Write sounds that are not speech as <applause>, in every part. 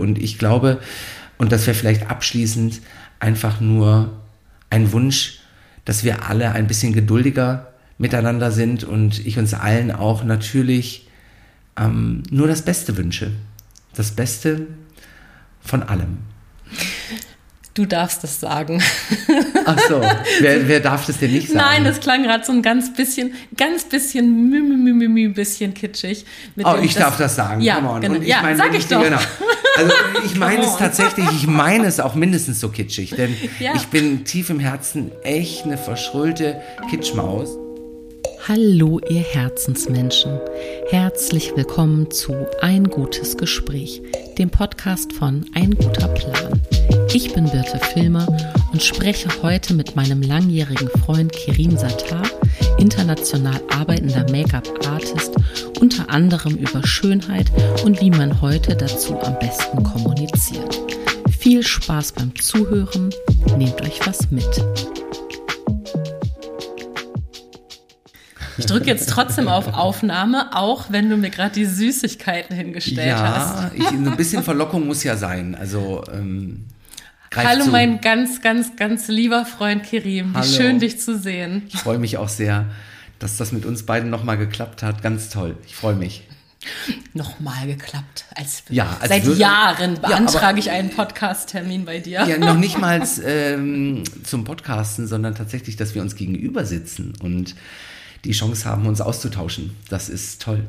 Und ich glaube, und das wäre vielleicht abschließend einfach nur ein Wunsch, dass wir alle ein bisschen geduldiger miteinander sind und ich uns allen auch natürlich ähm, nur das Beste wünsche. Das Beste von allem. Du darfst das sagen. Ach so, wer, wer darf das denn nicht sagen? Nein, das klang gerade so ein ganz bisschen, ganz bisschen, mü, mü, mü, mü, bisschen kitschig. oh, ich das, darf das sagen. Ja, genau. Und ich ja, meine, sag ich doch. Genau. Also ich <laughs> meine es tatsächlich, ich meine es auch mindestens so kitschig, denn <laughs> ja. ich bin tief im Herzen echt eine verschrullte Kitschmaus. Hallo, ihr Herzensmenschen. Herzlich willkommen zu Ein gutes Gespräch, dem Podcast von Ein guter Plan. Ich bin Birte Filmer und spreche heute mit meinem langjährigen Freund Kirin Sattar, international arbeitender Make-up-Artist, unter anderem über Schönheit und wie man heute dazu am besten kommuniziert. Viel Spaß beim Zuhören, nehmt euch was mit. Ich drücke jetzt trotzdem auf Aufnahme, auch wenn du mir gerade die Süßigkeiten hingestellt ja, hast. Ja, ein bisschen Verlockung muss ja sein. Also ähm, Hallo, zu. mein ganz, ganz, ganz lieber Freund Kirim. Wie Hallo. schön, dich zu sehen. Ich freue mich auch sehr, dass das mit uns beiden nochmal geklappt hat. Ganz toll. Ich freue mich. Nochmal geklappt. Als, ja, als seit würde, Jahren beantrage ja, ich einen Podcast-Termin bei dir. Ja, noch nicht mal <laughs> ähm, zum Podcasten, sondern tatsächlich, dass wir uns gegenüber sitzen und die Chance haben, uns auszutauschen. Das ist toll.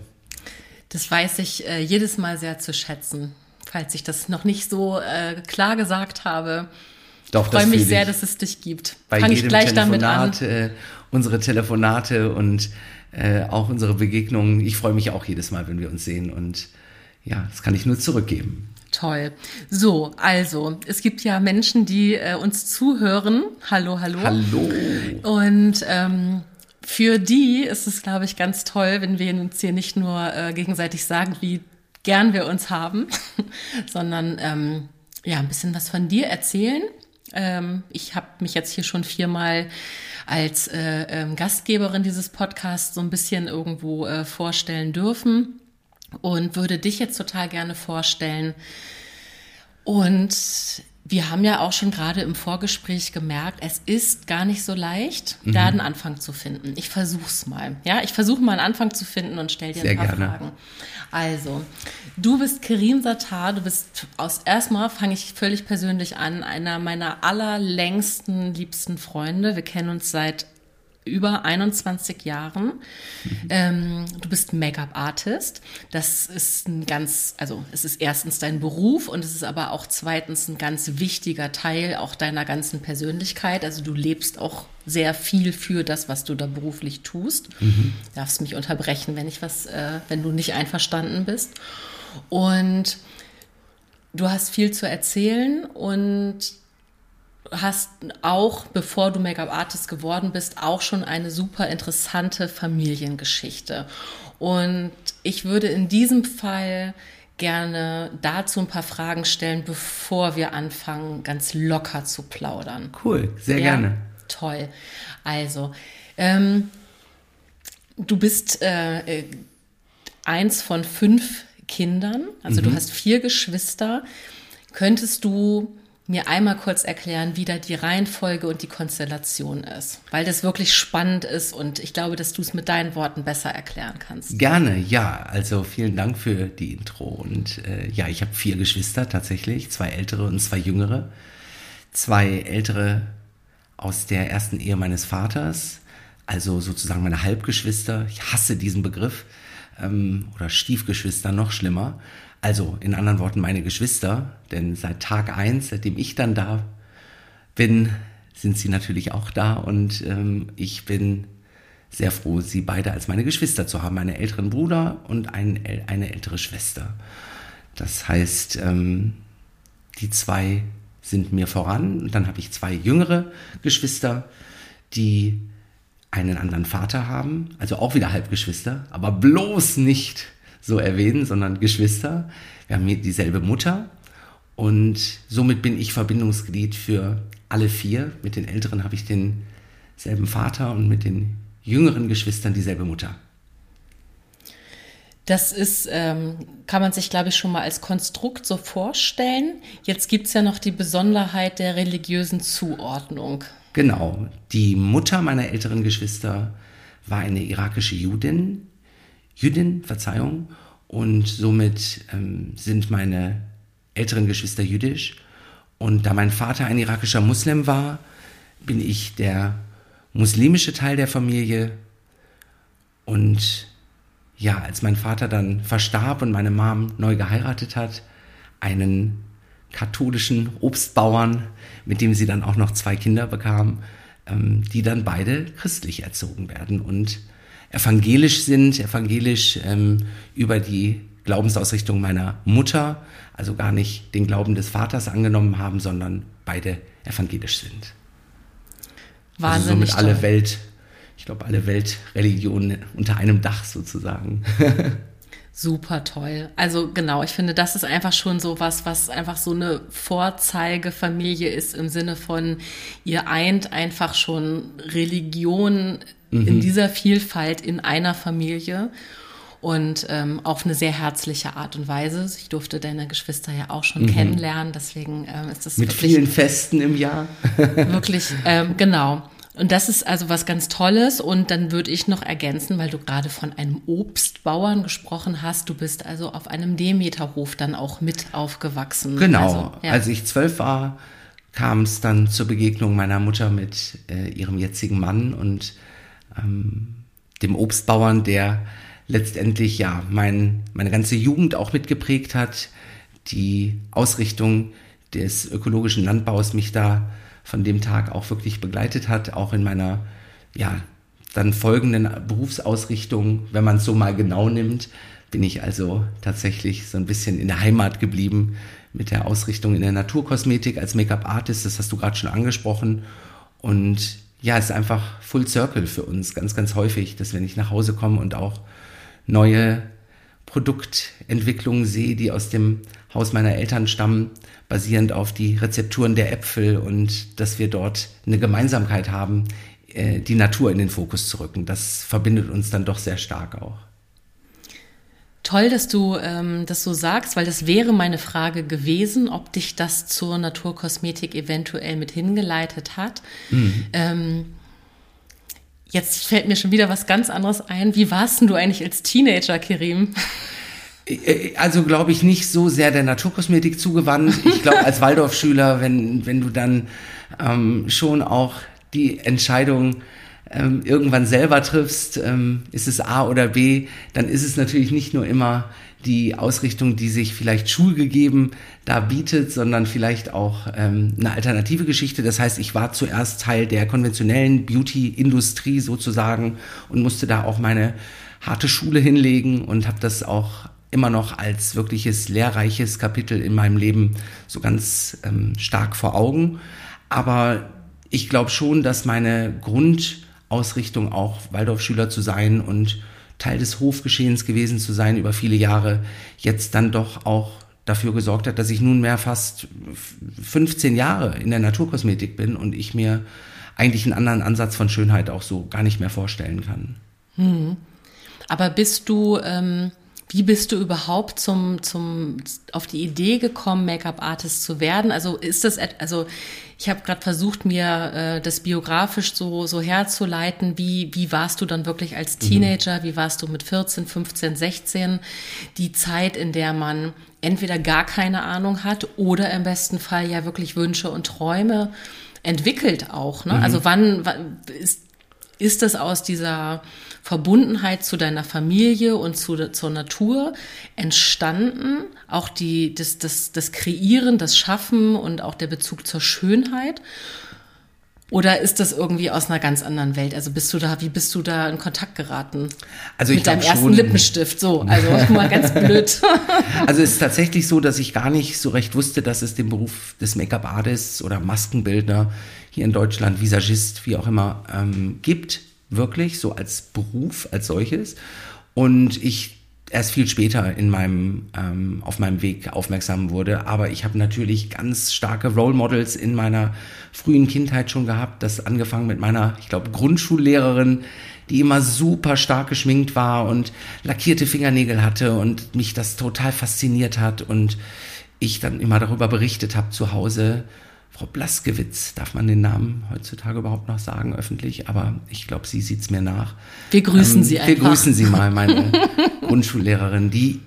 Das weiß ich äh, jedes Mal sehr zu schätzen, falls ich das noch nicht so äh, klar gesagt habe. Doch, ich freue mich sehr, dass es dich gibt. Fange ich gleich damit an. Äh, unsere Telefonate und äh, auch unsere Begegnungen. Ich freue mich auch jedes Mal, wenn wir uns sehen und ja, das kann ich nur zurückgeben. Toll. So, also, es gibt ja Menschen, die äh, uns zuhören. Hallo, hallo. Hallo. Und ähm, für die ist es, glaube ich, ganz toll, wenn wir uns hier nicht nur äh, gegenseitig sagen, wie gern wir uns haben, <laughs> sondern ähm, ja, ein bisschen was von dir erzählen. Ähm, ich habe mich jetzt hier schon viermal als äh, ähm, Gastgeberin dieses Podcasts so ein bisschen irgendwo äh, vorstellen dürfen und würde dich jetzt total gerne vorstellen. Und wir haben ja auch schon gerade im Vorgespräch gemerkt, es ist gar nicht so leicht, mhm. da einen Anfang zu finden. Ich versuch's mal. Ja, ich versuche mal einen Anfang zu finden und stell dir Sehr ein paar gerne. Fragen. Also, du bist Karim Sattar, du bist aus erstmal fange ich völlig persönlich an, einer meiner allerlängsten, liebsten Freunde. Wir kennen uns seit über 21 Jahren. Mhm. Ähm, du bist Make-up-Artist. Das ist ein ganz, also es ist erstens dein Beruf und es ist aber auch zweitens ein ganz wichtiger Teil auch deiner ganzen Persönlichkeit. Also du lebst auch sehr viel für das, was du da beruflich tust. Mhm. Darfst mich unterbrechen, wenn ich was, äh, wenn du nicht einverstanden bist. Und du hast viel zu erzählen und hast auch, bevor du Make-up-Artist geworden bist, auch schon eine super interessante Familiengeschichte. Und ich würde in diesem Fall gerne dazu ein paar Fragen stellen, bevor wir anfangen, ganz locker zu plaudern. Cool, sehr ja, gerne. Toll. Also, ähm, du bist äh, eins von fünf Kindern, also mhm. du hast vier Geschwister. Könntest du mir einmal kurz erklären, wie da die Reihenfolge und die Konstellation ist, weil das wirklich spannend ist und ich glaube, dass du es mit deinen Worten besser erklären kannst. Gerne, ja. Also vielen Dank für die Intro und äh, ja, ich habe vier Geschwister tatsächlich, zwei ältere und zwei jüngere. Zwei ältere aus der ersten Ehe meines Vaters, also sozusagen meine Halbgeschwister. Ich hasse diesen Begriff ähm, oder Stiefgeschwister noch schlimmer. Also in anderen Worten meine Geschwister, denn seit Tag eins, seitdem ich dann da bin, sind sie natürlich auch da. Und ähm, ich bin sehr froh, sie beide als meine Geschwister zu haben, einen älteren Bruder und ein, eine ältere Schwester. Das heißt, ähm, die zwei sind mir voran. Und dann habe ich zwei jüngere Geschwister, die einen anderen Vater haben, also auch wieder Halbgeschwister, aber bloß nicht so erwähnen, sondern Geschwister. Wir haben hier dieselbe Mutter und somit bin ich Verbindungsglied für alle vier. Mit den Älteren habe ich denselben Vater und mit den jüngeren Geschwistern dieselbe Mutter. Das ist, ähm, kann man sich, glaube ich, schon mal als Konstrukt so vorstellen. Jetzt gibt es ja noch die Besonderheit der religiösen Zuordnung. Genau. Die Mutter meiner älteren Geschwister war eine irakische Judin, Jüdin, Verzeihung, und somit ähm, sind meine älteren Geschwister jüdisch. Und da mein Vater ein irakischer Muslim war, bin ich der muslimische Teil der Familie. Und ja, als mein Vater dann verstarb und meine Mom neu geheiratet hat, einen katholischen Obstbauern, mit dem sie dann auch noch zwei Kinder bekam, ähm, die dann beide christlich erzogen werden und evangelisch sind, evangelisch ähm, über die Glaubensausrichtung meiner Mutter, also gar nicht den Glauben des Vaters angenommen haben, sondern beide evangelisch sind. Wahnsinnig also somit alle. Welt, ich glaube, alle Weltreligionen unter einem Dach sozusagen. <laughs> Super toll. Also genau, ich finde, das ist einfach schon so was, was einfach so eine Vorzeigefamilie ist im Sinne von, ihr eint einfach schon Religion mhm. in dieser Vielfalt in einer Familie und ähm, auf eine sehr herzliche Art und Weise. Ich durfte deine Geschwister ja auch schon mhm. kennenlernen, deswegen ähm, ist das mit vielen Festen im Jahr. <laughs> wirklich ähm, genau. Und das ist also was ganz Tolles. Und dann würde ich noch ergänzen, weil du gerade von einem Obstbauern gesprochen hast. Du bist also auf einem Demeterhof dann auch mit aufgewachsen. Genau. Also, ja. Als ich zwölf war, kam es dann zur Begegnung meiner Mutter mit äh, ihrem jetzigen Mann und ähm, dem Obstbauern, der letztendlich ja mein, meine ganze Jugend auch mitgeprägt hat. Die Ausrichtung des ökologischen Landbaus mich da von dem Tag auch wirklich begleitet hat, auch in meiner, ja, dann folgenden Berufsausrichtung, wenn man es so mal genau nimmt, bin ich also tatsächlich so ein bisschen in der Heimat geblieben mit der Ausrichtung in der Naturkosmetik als Make-up-Artist, das hast du gerade schon angesprochen. Und ja, es ist einfach Full Circle für uns ganz, ganz häufig, dass wenn ich nach Hause komme und auch neue Produktentwicklungen sehe, die aus dem Haus meiner Eltern stammen, basierend auf die Rezepturen der Äpfel und dass wir dort eine Gemeinsamkeit haben, äh, die Natur in den Fokus zu rücken. Das verbindet uns dann doch sehr stark auch. Toll, dass du ähm, das so sagst, weil das wäre meine Frage gewesen, ob dich das zur Naturkosmetik eventuell mit hingeleitet hat. Mhm. Ähm, jetzt fällt mir schon wieder was ganz anderes ein. Wie warst denn du eigentlich als Teenager, Kirim? Äh, also glaube ich nicht so sehr der Naturkosmetik zugewandt. Ich glaube als Waldorfschüler, wenn, wenn du dann ähm, schon auch die Entscheidung ähm, irgendwann selber triffst, ähm, ist es A oder B, dann ist es natürlich nicht nur immer die Ausrichtung, die sich vielleicht schulgegeben da bietet, sondern vielleicht auch ähm, eine alternative Geschichte. Das heißt, ich war zuerst Teil der konventionellen Beauty-Industrie sozusagen und musste da auch meine harte Schule hinlegen und habe das auch immer noch als wirkliches lehrreiches Kapitel in meinem Leben so ganz ähm, stark vor Augen. Aber ich glaube schon, dass meine Grundausrichtung auch Waldorfschüler zu sein und Teil des Hofgeschehens gewesen zu sein über viele Jahre, jetzt dann doch auch dafür gesorgt hat, dass ich nunmehr fast 15 Jahre in der Naturkosmetik bin und ich mir eigentlich einen anderen Ansatz von Schönheit auch so gar nicht mehr vorstellen kann. Hm. Aber bist du ähm, wie bist du überhaupt zum, zum, auf die Idee gekommen, Make-up-Artist zu werden? Also ist das, also ich habe gerade versucht, mir äh, das biografisch so, so herzuleiten. Wie, wie warst du dann wirklich als mhm. Teenager? Mhm. Wie warst du mit 14, 15, 16? Die Zeit, in der man entweder gar keine Ahnung hat oder im besten Fall ja wirklich Wünsche und Träume entwickelt auch. Ne? Mhm. Also wann, wann ist, ist das aus dieser Verbundenheit zu deiner Familie und zu, zur Natur entstanden. Auch die, das, das, das Kreieren, das Schaffen und auch der Bezug zur Schönheit. Oder ist das irgendwie aus einer ganz anderen Welt? Also bist du da, wie bist du da in Kontakt geraten? Also ich Mit deinem ersten Lippenstift, so, also mal ganz <laughs> blöd. Also es ist tatsächlich so, dass ich gar nicht so recht wusste, dass es den Beruf des Make-up-Artists oder Maskenbildner hier in Deutschland, Visagist, wie auch immer, ähm, gibt wirklich, so als Beruf, als solches. Und ich erst viel später in meinem, ähm, auf meinem Weg aufmerksam wurde. Aber ich habe natürlich ganz starke Role Models in meiner frühen Kindheit schon gehabt. Das angefangen mit meiner, ich glaube, Grundschullehrerin, die immer super stark geschminkt war und lackierte Fingernägel hatte und mich das total fasziniert hat und ich dann immer darüber berichtet habe zu Hause. Frau Blaskewitz, darf man den Namen heutzutage überhaupt noch sagen öffentlich? Aber ich glaube, sie sieht's mir nach. Wir grüßen ähm, Sie einfach. Wir grüßen Sie mal, meine <laughs> Grundschullehrerin, die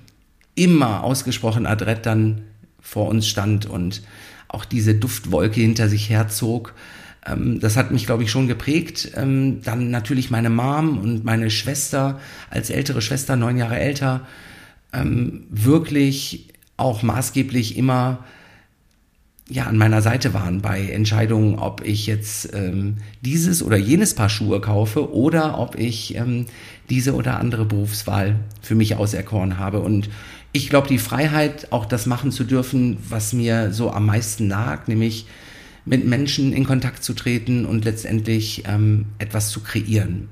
immer ausgesprochen adrett dann vor uns stand und auch diese Duftwolke hinter sich herzog. Ähm, das hat mich, glaube ich, schon geprägt. Ähm, dann natürlich meine Mom und meine Schwester als ältere Schwester, neun Jahre älter, ähm, wirklich auch maßgeblich immer ja an meiner Seite waren bei Entscheidungen, ob ich jetzt ähm, dieses oder jenes Paar Schuhe kaufe oder ob ich ähm, diese oder andere Berufswahl für mich auserkoren habe. Und ich glaube, die Freiheit, auch das machen zu dürfen, was mir so am meisten lag, nämlich mit Menschen in Kontakt zu treten und letztendlich ähm, etwas zu kreieren.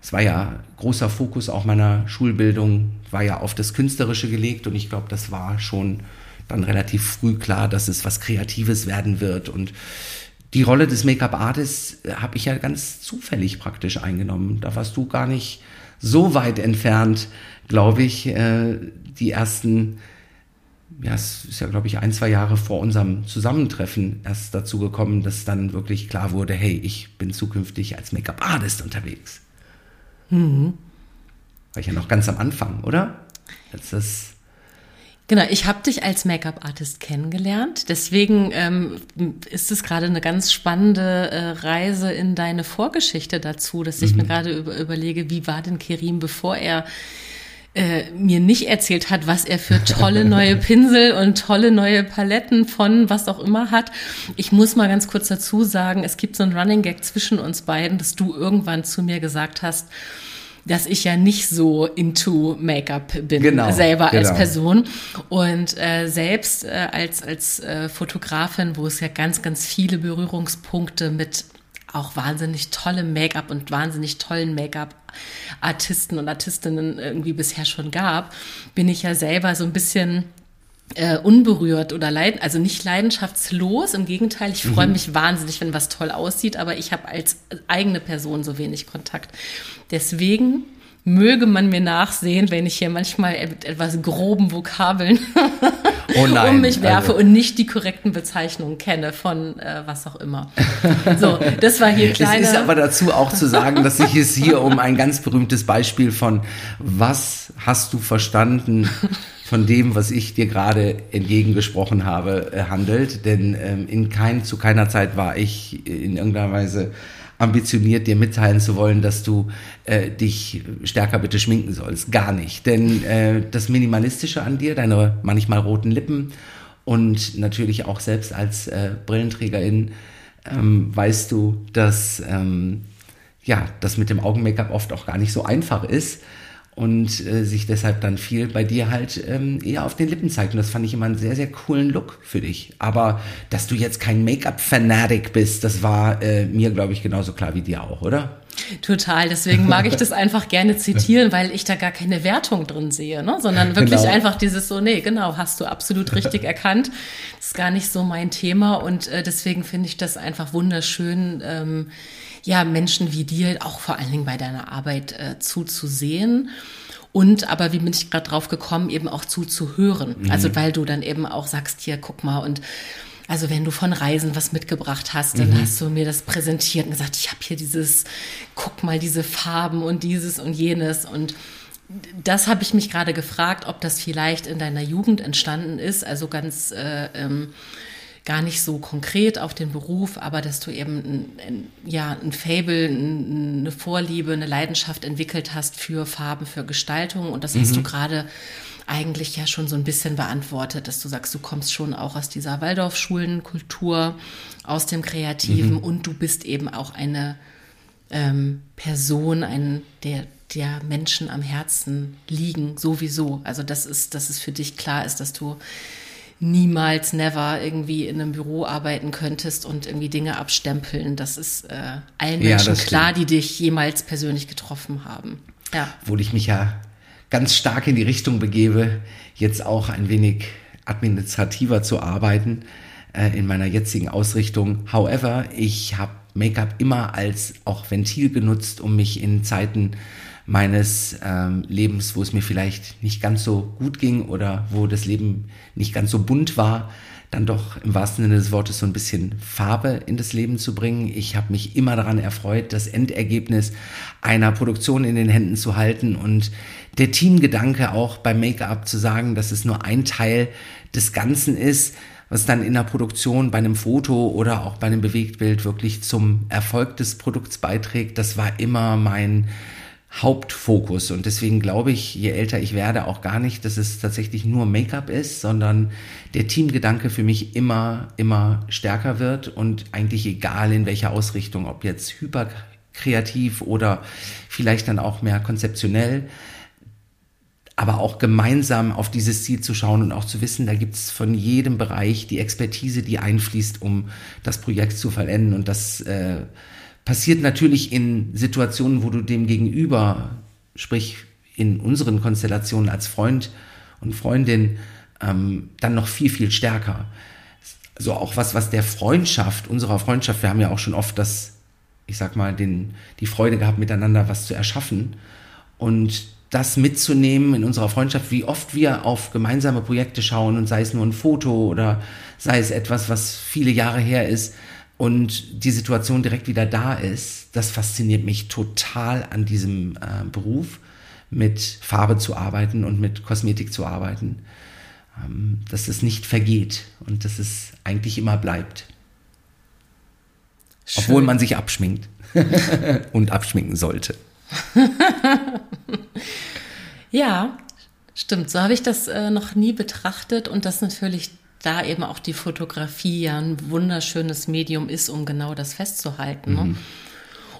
Es war ja großer Fokus auch meiner Schulbildung, war ja auf das Künstlerische gelegt und ich glaube, das war schon dann relativ früh klar, dass es was Kreatives werden wird. Und die Rolle des Make-up-Artists äh, habe ich ja ganz zufällig praktisch eingenommen. Da warst du gar nicht so weit entfernt, glaube ich, äh, die ersten, ja, es ist ja, glaube ich, ein, zwei Jahre vor unserem Zusammentreffen erst dazu gekommen, dass dann wirklich klar wurde, hey, ich bin zukünftig als Make-up-Artist unterwegs. Mhm. War ich ja noch ganz am Anfang, oder? Als das Genau, ich habe dich als Make-up-Artist kennengelernt. Deswegen ähm, ist es gerade eine ganz spannende äh, Reise in deine Vorgeschichte dazu, dass ich mhm. mir gerade über, überlege, wie war denn Kerim, bevor er äh, mir nicht erzählt hat, was er für tolle <laughs> neue Pinsel und tolle neue Paletten von was auch immer hat. Ich muss mal ganz kurz dazu sagen, es gibt so ein Running Gag zwischen uns beiden, dass du irgendwann zu mir gesagt hast, dass ich ja nicht so into Make-up bin, genau, selber als genau. Person. Und äh, selbst äh, als, als äh, Fotografin, wo es ja ganz, ganz viele Berührungspunkte mit auch wahnsinnig tollem Make-up und wahnsinnig tollen Make-up-Artisten und Artistinnen irgendwie bisher schon gab, bin ich ja selber so ein bisschen äh, unberührt oder leid, also nicht leidenschaftslos. Im Gegenteil, ich freue mhm. mich wahnsinnig, wenn was toll aussieht, aber ich habe als eigene Person so wenig Kontakt. Deswegen möge man mir nachsehen, wenn ich hier manchmal mit etwas groben Vokabeln oh <laughs> nein, um mich werfe also. und nicht die korrekten Bezeichnungen kenne von äh, was auch immer. So, das war hier kleine. Es ist aber dazu auch zu sagen, dass sich es hier um ein ganz berühmtes Beispiel von was hast du verstanden von dem, was ich dir gerade entgegengesprochen habe, äh, handelt. Denn ähm, in kein, zu keiner Zeit war ich in irgendeiner Weise ambitioniert, dir mitteilen zu wollen, dass du äh, dich stärker bitte schminken sollst. Gar nicht. Denn äh, das Minimalistische an dir, deine manchmal roten Lippen und natürlich auch selbst als äh, Brillenträgerin ähm, weißt du, dass ähm, ja, das mit dem Augen-Make-up oft auch gar nicht so einfach ist und äh, sich deshalb dann viel bei dir halt ähm, eher auf den Lippen zeigt. Und das fand ich immer einen sehr, sehr coolen Look für dich. Aber dass du jetzt kein Make-up-Fanatic bist, das war äh, mir, glaube ich, genauso klar wie dir auch, oder? Total, deswegen mag ich das einfach gerne zitieren, weil ich da gar keine Wertung drin sehe, ne? sondern wirklich genau. einfach dieses so, nee, genau, hast du absolut richtig erkannt. Das ist gar nicht so mein Thema und äh, deswegen finde ich das einfach wunderschön, ähm, ja, Menschen wie dir auch vor allen Dingen bei deiner Arbeit äh, zuzusehen. Und aber wie bin ich gerade drauf gekommen, eben auch zuzuhören. Mhm. Also weil du dann eben auch sagst, hier, guck mal, und also wenn du von Reisen was mitgebracht hast, dann mhm. hast du mir das präsentiert und gesagt, ich habe hier dieses, guck mal, diese Farben und dieses und jenes. Und das habe ich mich gerade gefragt, ob das vielleicht in deiner Jugend entstanden ist, also ganz äh, ähm, gar nicht so konkret auf den Beruf, aber dass du eben ein, ein, ja, ein Fable, ein, eine Vorliebe, eine Leidenschaft entwickelt hast für Farben, für Gestaltung. Und das mhm. hast du gerade eigentlich ja schon so ein bisschen beantwortet, dass du sagst, du kommst schon auch aus dieser Waldorfschulenkultur, aus dem Kreativen mhm. und du bist eben auch eine ähm, Person, ein, der, der Menschen am Herzen liegen, sowieso. Also das ist, dass es für dich klar ist, dass du niemals, never irgendwie in einem Büro arbeiten könntest und irgendwie Dinge abstempeln. Das ist äh, allen ja, Menschen klar, die dich jemals persönlich getroffen haben. Ja. Obwohl ich mich ja ganz stark in die Richtung begebe, jetzt auch ein wenig administrativer zu arbeiten äh, in meiner jetzigen Ausrichtung. However, ich habe Make-up immer als auch Ventil genutzt, um mich in Zeiten meines ähm, Lebens, wo es mir vielleicht nicht ganz so gut ging oder wo das Leben nicht ganz so bunt war, dann doch im wahrsten Sinne des Wortes so ein bisschen Farbe in das Leben zu bringen. Ich habe mich immer daran erfreut, das Endergebnis einer Produktion in den Händen zu halten und der Teamgedanke auch beim Make-up zu sagen, dass es nur ein Teil des Ganzen ist, was dann in der Produktion bei einem Foto oder auch bei einem Bewegtbild wirklich zum Erfolg des Produkts beiträgt. Das war immer mein Hauptfokus. Und deswegen glaube ich, je älter ich werde, auch gar nicht, dass es tatsächlich nur Make-up ist, sondern der Teamgedanke für mich immer, immer stärker wird und eigentlich egal in welcher Ausrichtung, ob jetzt hyperkreativ oder vielleicht dann auch mehr konzeptionell, aber auch gemeinsam auf dieses Ziel zu schauen und auch zu wissen, da gibt es von jedem Bereich die Expertise, die einfließt, um das Projekt zu vollenden und das äh, passiert natürlich in Situationen, wo du dem Gegenüber, sprich in unseren Konstellationen als Freund und Freundin, ähm, dann noch viel, viel stärker. So auch was, was der Freundschaft, unserer Freundschaft, wir haben ja auch schon oft das, ich sag mal, den, die Freude gehabt, miteinander was zu erschaffen. Und das mitzunehmen in unserer Freundschaft, wie oft wir auf gemeinsame Projekte schauen und sei es nur ein Foto oder sei es etwas, was viele Jahre her ist, und die Situation direkt wieder da ist, das fasziniert mich total an diesem äh, Beruf, mit Farbe zu arbeiten und mit Kosmetik zu arbeiten, ähm, dass es nicht vergeht und dass es eigentlich immer bleibt. Schön. Obwohl man sich abschminkt <laughs> und abschminken sollte. <laughs> ja, stimmt. So habe ich das äh, noch nie betrachtet und das natürlich da eben auch die Fotografie ja ein wunderschönes Medium ist, um genau das festzuhalten. Ne? Mhm. Ne?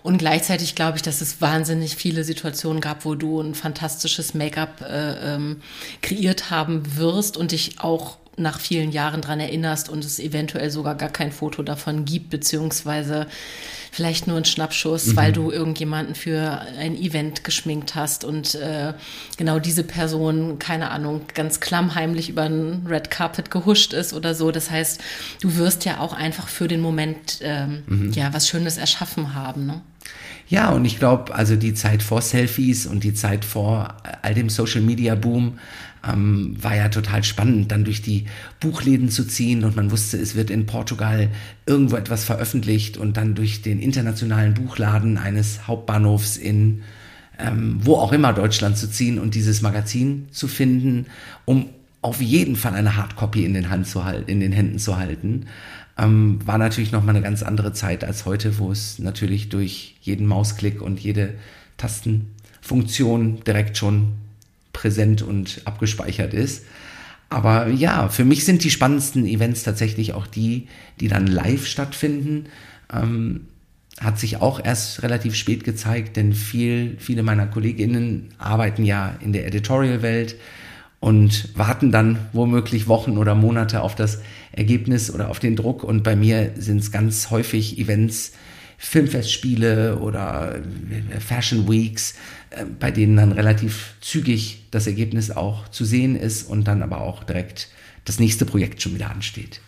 Und gleichzeitig glaube ich, dass es wahnsinnig viele Situationen gab, wo du ein fantastisches Make-up äh, ähm, kreiert haben wirst und dich auch nach vielen Jahren dran erinnerst und es eventuell sogar gar kein Foto davon gibt, beziehungsweise vielleicht nur ein Schnappschuss, mhm. weil du irgendjemanden für ein Event geschminkt hast und äh, genau diese Person, keine Ahnung, ganz klammheimlich über ein Red Carpet gehuscht ist oder so. Das heißt, du wirst ja auch einfach für den Moment ähm, mhm. ja was Schönes erschaffen haben. Ne? Ja, und ich glaube, also die Zeit vor Selfies und die Zeit vor all dem Social Media Boom ähm, war ja total spannend, dann durch die Buchläden zu ziehen und man wusste, es wird in Portugal irgendwo etwas veröffentlicht und dann durch den internationalen Buchladen eines Hauptbahnhofs in ähm, wo auch immer Deutschland zu ziehen und dieses Magazin zu finden, um auf jeden Fall eine Hardcopy in den, Hand zu halten, in den Händen zu halten. Ähm, war natürlich noch mal eine ganz andere Zeit als heute, wo es natürlich durch jeden Mausklick und jede Tastenfunktion direkt schon präsent und abgespeichert ist. Aber ja, für mich sind die spannendsten Events tatsächlich auch die, die dann live stattfinden. Ähm, hat sich auch erst relativ spät gezeigt, denn viel, viele meiner Kolleginnen arbeiten ja in der Editorial-Welt und warten dann womöglich Wochen oder Monate auf das Ergebnis oder auf den Druck. Und bei mir sind es ganz häufig Events, Filmfestspiele oder äh, Fashion Weeks, äh, bei denen dann relativ zügig das Ergebnis auch zu sehen ist und dann aber auch direkt das nächste Projekt schon wieder ansteht.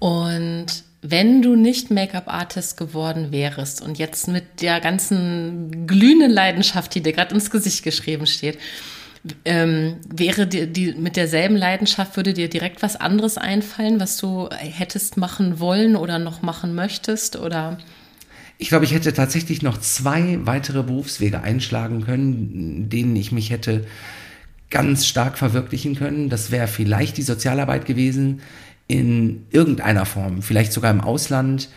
Und wenn du nicht Make-up-Artist geworden wärst und jetzt mit der ganzen glühenden Leidenschaft, die dir gerade ins Gesicht geschrieben steht, ähm, wäre dir die mit derselben Leidenschaft würde dir direkt was anderes einfallen, was du hättest machen wollen oder noch machen möchtest oder? Ich glaube, ich hätte tatsächlich noch zwei weitere Berufswege einschlagen können, denen ich mich hätte ganz stark verwirklichen können. Das wäre vielleicht die Sozialarbeit gewesen in irgendeiner Form, vielleicht sogar im Ausland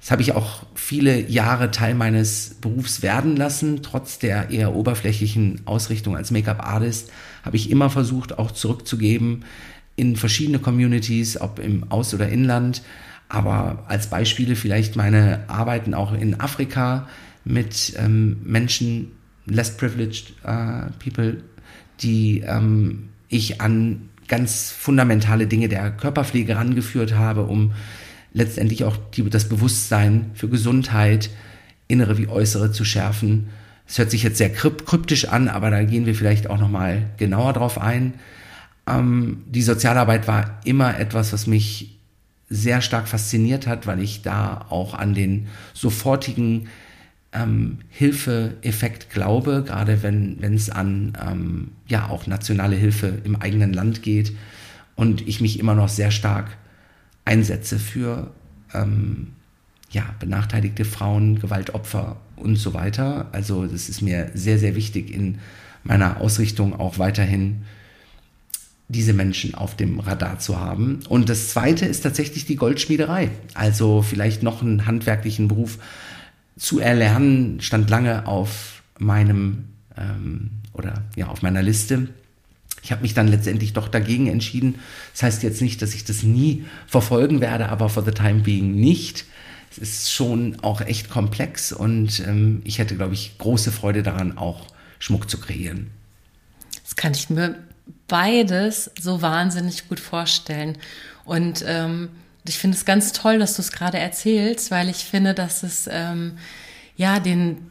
das habe ich auch viele Jahre Teil meines Berufs werden lassen. Trotz der eher oberflächlichen Ausrichtung als Make-up-Artist habe ich immer versucht, auch zurückzugeben in verschiedene Communities, ob im Aus- oder Inland. Aber als Beispiele vielleicht meine Arbeiten auch in Afrika mit ähm, Menschen, less privileged uh, people, die ähm, ich an ganz fundamentale Dinge der Körperpflege rangeführt habe, um letztendlich auch die, das Bewusstsein für Gesundheit, innere wie äußere zu schärfen. Es hört sich jetzt sehr kryptisch an, aber da gehen wir vielleicht auch nochmal genauer drauf ein. Ähm, die Sozialarbeit war immer etwas, was mich sehr stark fasziniert hat, weil ich da auch an den sofortigen ähm, Hilfeeffekt glaube, gerade wenn es an ähm, ja auch nationale Hilfe im eigenen Land geht und ich mich immer noch sehr stark einsetze für ähm, ja, benachteiligte Frauen, Gewaltopfer und so weiter. Also das ist mir sehr, sehr wichtig in meiner Ausrichtung auch weiterhin diese Menschen auf dem Radar zu haben. Und das zweite ist tatsächlich die Goldschmiederei. Also vielleicht noch einen handwerklichen Beruf zu erlernen, stand lange auf meinem ähm, oder ja auf meiner Liste. Ich habe mich dann letztendlich doch dagegen entschieden. Das heißt jetzt nicht, dass ich das nie verfolgen werde, aber for the time being nicht. Es ist schon auch echt komplex und ähm, ich hätte, glaube ich, große Freude daran, auch Schmuck zu kreieren. Das kann ich mir beides so wahnsinnig gut vorstellen. Und ähm, ich finde es ganz toll, dass du es gerade erzählst, weil ich finde, dass es ähm, ja den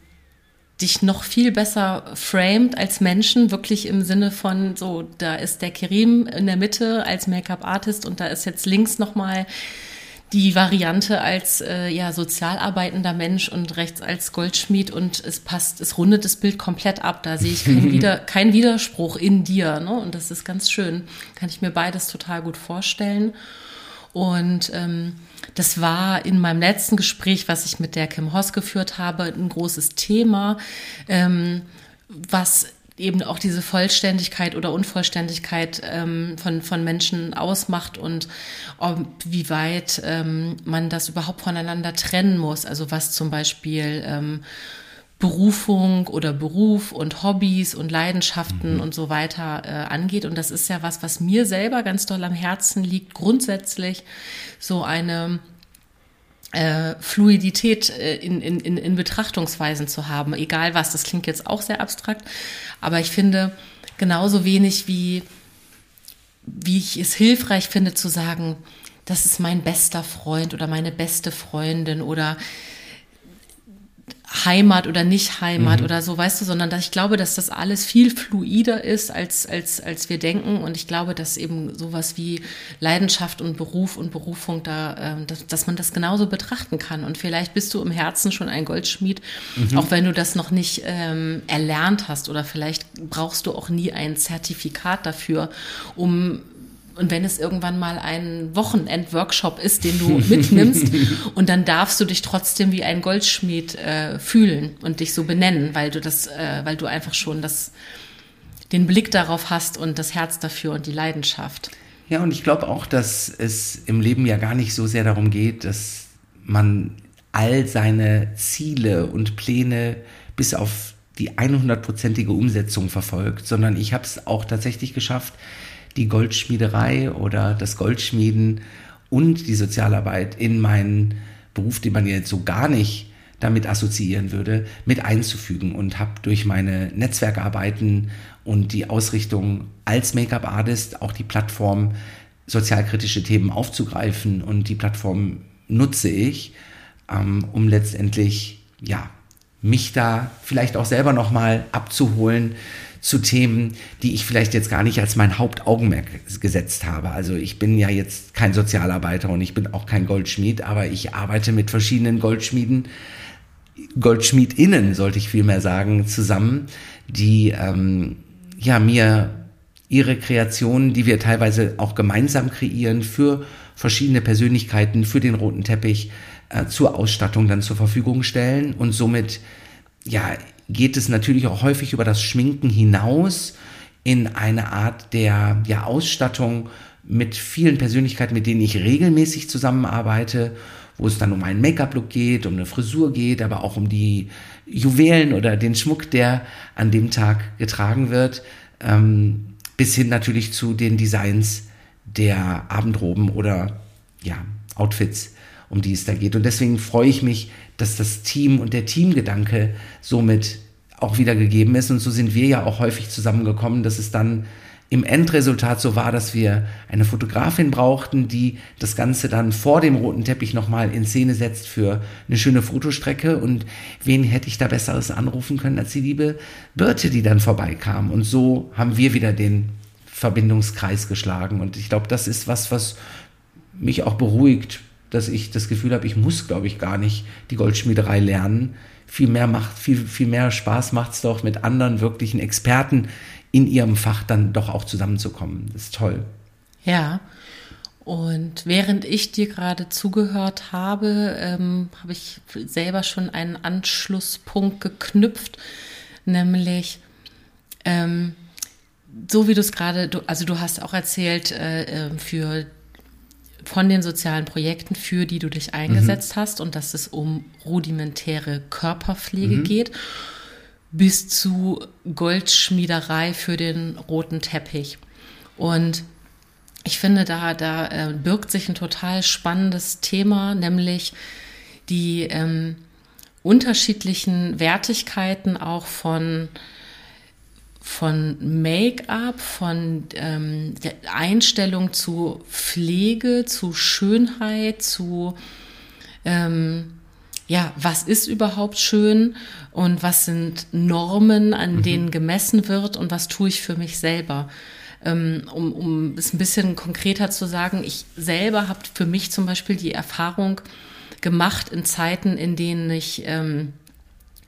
dich noch viel besser framed als Menschen, wirklich im Sinne von so, da ist der Kerim in der Mitte als Make-up-Artist und da ist jetzt links nochmal die Variante als äh, ja sozial arbeitender Mensch und rechts als Goldschmied und es passt, es rundet das Bild komplett ab. Da sehe ich keinen <laughs> Wider, kein Widerspruch in dir, ne? Und das ist ganz schön. Kann ich mir beides total gut vorstellen. Und ähm, das war in meinem letzten Gespräch, was ich mit der Kim Hoss geführt habe, ein großes Thema, ähm, was eben auch diese Vollständigkeit oder Unvollständigkeit ähm, von, von Menschen ausmacht und ob, wie weit ähm, man das überhaupt voneinander trennen muss. Also was zum Beispiel ähm, Berufung oder Beruf und Hobbys und Leidenschaften mhm. und so weiter äh, angeht. Und das ist ja was, was mir selber ganz doll am Herzen liegt, grundsätzlich so eine äh, Fluidität äh, in, in, in Betrachtungsweisen zu haben, egal was. Das klingt jetzt auch sehr abstrakt, aber ich finde genauso wenig wie, wie ich es hilfreich finde zu sagen, das ist mein bester Freund oder meine beste Freundin oder Heimat oder nicht Heimat mhm. oder so, weißt du, sondern dass ich glaube, dass das alles viel fluider ist, als, als, als wir denken. Und ich glaube, dass eben sowas wie Leidenschaft und Beruf und Berufung da, äh, dass, dass man das genauso betrachten kann. Und vielleicht bist du im Herzen schon ein Goldschmied, mhm. auch wenn du das noch nicht ähm, erlernt hast oder vielleicht brauchst du auch nie ein Zertifikat dafür, um und wenn es irgendwann mal ein Wochenend-Workshop ist, den du <laughs> mitnimmst, und dann darfst du dich trotzdem wie ein Goldschmied äh, fühlen und dich so benennen, weil du das, äh, weil du einfach schon das, den Blick darauf hast und das Herz dafür und die Leidenschaft. Ja, und ich glaube auch, dass es im Leben ja gar nicht so sehr darum geht, dass man all seine Ziele und Pläne bis auf die 100-prozentige Umsetzung verfolgt, sondern ich habe es auch tatsächlich geschafft, die Goldschmiederei oder das Goldschmieden und die Sozialarbeit in meinen Beruf, den man jetzt so gar nicht damit assoziieren würde, mit einzufügen und habe durch meine Netzwerkarbeiten und die Ausrichtung als Make-up-Artist auch die Plattform sozialkritische Themen aufzugreifen und die Plattform nutze ich, ähm, um letztendlich ja mich da vielleicht auch selber noch mal abzuholen, zu Themen, die ich vielleicht jetzt gar nicht als mein Hauptaugenmerk gesetzt habe. Also ich bin ja jetzt kein Sozialarbeiter und ich bin auch kein Goldschmied, aber ich arbeite mit verschiedenen Goldschmieden, Goldschmiedinnen, sollte ich vielmehr sagen, zusammen, die ähm, ja mir ihre Kreationen, die wir teilweise auch gemeinsam kreieren, für verschiedene Persönlichkeiten, für den roten Teppich, äh, zur Ausstattung dann zur Verfügung stellen und somit ja geht es natürlich auch häufig über das Schminken hinaus in eine Art der ja, Ausstattung mit vielen Persönlichkeiten, mit denen ich regelmäßig zusammenarbeite, wo es dann um einen Make-up-Look geht, um eine Frisur geht, aber auch um die Juwelen oder den Schmuck, der an dem Tag getragen wird, ähm, bis hin natürlich zu den Designs der Abendroben oder ja, Outfits, um die es da geht. Und deswegen freue ich mich, dass das Team und der Teamgedanke somit auch wieder gegeben ist. Und so sind wir ja auch häufig zusammengekommen, dass es dann im Endresultat so war, dass wir eine Fotografin brauchten, die das Ganze dann vor dem roten Teppich nochmal in Szene setzt für eine schöne Fotostrecke. Und wen hätte ich da Besseres anrufen können als die liebe Birte, die dann vorbeikam. Und so haben wir wieder den Verbindungskreis geschlagen. Und ich glaube, das ist was, was mich auch beruhigt, dass ich das Gefühl habe, ich muss, glaube ich, gar nicht die Goldschmiederei lernen. Viel mehr macht, viel, viel mehr Spaß macht es doch, mit anderen wirklichen Experten in ihrem Fach dann doch auch zusammenzukommen. Das ist toll. Ja. Und während ich dir gerade zugehört habe, ähm, habe ich selber schon einen Anschlusspunkt geknüpft, nämlich ähm, so wie du es gerade, also du hast auch erzählt, äh, ähm, für von den sozialen Projekten, für die du dich eingesetzt mhm. hast und dass es um rudimentäre Körperpflege mhm. geht, bis zu Goldschmiederei für den roten Teppich. Und ich finde, da, da äh, birgt sich ein total spannendes Thema, nämlich die ähm, unterschiedlichen Wertigkeiten auch von von Make-up, von ähm, der Einstellung zu Pflege, zu Schönheit, zu ähm, ja, was ist überhaupt schön und was sind Normen, an mhm. denen gemessen wird und was tue ich für mich selber. Ähm, um, um es ein bisschen konkreter zu sagen, ich selber habe für mich zum Beispiel die Erfahrung gemacht in Zeiten, in denen ich ähm,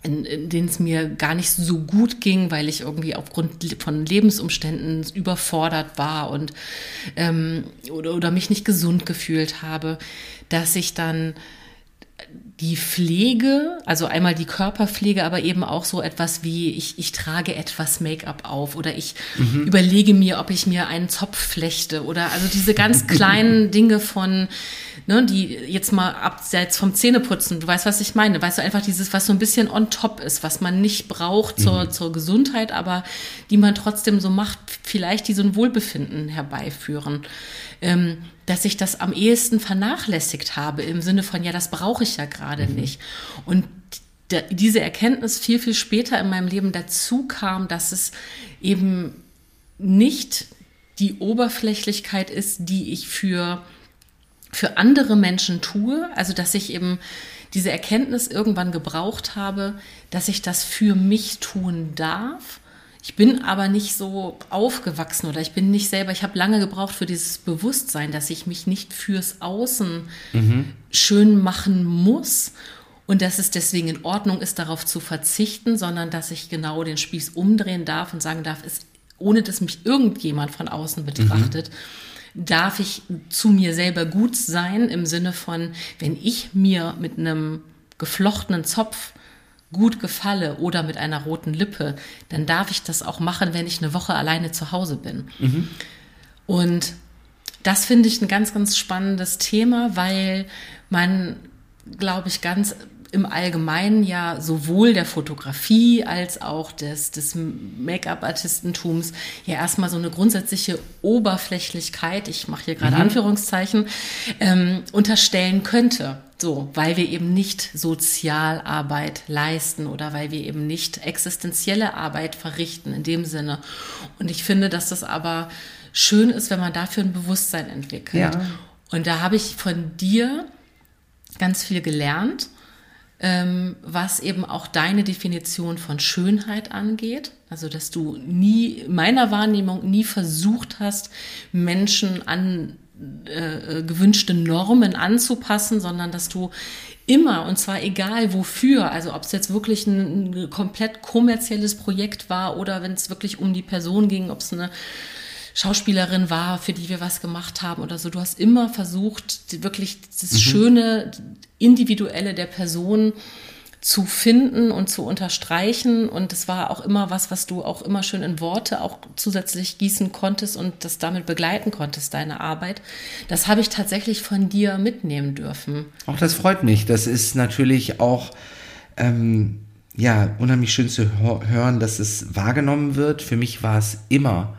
in, in denen es mir gar nicht so gut ging, weil ich irgendwie aufgrund von Lebensumständen überfordert war und ähm, oder, oder mich nicht gesund gefühlt habe, dass ich dann die Pflege, also einmal die Körperpflege, aber eben auch so etwas wie ich, ich trage etwas Make-up auf oder ich mhm. überlege mir, ob ich mir einen Zopf flechte oder also diese ganz <laughs> kleinen Dinge von, ne, die jetzt mal abseits vom Zähneputzen, du weißt, was ich meine, weißt du, einfach dieses, was so ein bisschen on top ist, was man nicht braucht zur, mhm. zur Gesundheit, aber die man trotzdem so macht, vielleicht die so ein Wohlbefinden herbeiführen. Ähm, dass ich das am ehesten vernachlässigt habe im Sinne von, ja, das brauche ich ja gerade mhm. nicht. Und diese Erkenntnis viel, viel später in meinem Leben dazu kam, dass es eben nicht die Oberflächlichkeit ist, die ich für, für andere Menschen tue. Also, dass ich eben diese Erkenntnis irgendwann gebraucht habe, dass ich das für mich tun darf ich bin aber nicht so aufgewachsen oder ich bin nicht selber, ich habe lange gebraucht für dieses Bewusstsein, dass ich mich nicht fürs Außen mhm. schön machen muss und dass es deswegen in Ordnung ist, darauf zu verzichten, sondern dass ich genau den Spieß umdrehen darf und sagen darf, es, ohne dass mich irgendjemand von außen betrachtet, mhm. Darf ich zu mir selber gut sein im Sinne von, wenn ich mir mit einem geflochtenen Zopf gut gefalle oder mit einer roten Lippe, dann darf ich das auch machen, wenn ich eine Woche alleine zu Hause bin. Mhm. Und das finde ich ein ganz, ganz spannendes Thema, weil man, glaube ich, ganz im Allgemeinen ja sowohl der Fotografie als auch des, des Make-up-Artistentums ja erstmal so eine grundsätzliche Oberflächlichkeit, ich mache hier gerade mhm. Anführungszeichen, ähm, unterstellen könnte. So, weil wir eben nicht Sozialarbeit leisten oder weil wir eben nicht existenzielle Arbeit verrichten in dem Sinne. Und ich finde, dass das aber schön ist, wenn man dafür ein Bewusstsein entwickelt. Ja. Und da habe ich von dir ganz viel gelernt ähm, was eben auch deine Definition von Schönheit angeht. Also, dass du nie, meiner Wahrnehmung, nie versucht hast, Menschen an äh, gewünschte Normen anzupassen, sondern dass du immer, und zwar egal wofür, also ob es jetzt wirklich ein, ein komplett kommerzielles Projekt war oder wenn es wirklich um die Person ging, ob es eine Schauspielerin war, für die wir was gemacht haben oder so. Du hast immer versucht, wirklich das mhm. Schöne, Individuelle der Person zu finden und zu unterstreichen. Und es war auch immer was, was du auch immer schön in Worte auch zusätzlich gießen konntest und das damit begleiten konntest, deine Arbeit. Das habe ich tatsächlich von dir mitnehmen dürfen. Auch das freut mich. Das ist natürlich auch ähm, ja unheimlich schön zu hören, dass es wahrgenommen wird. Für mich war es immer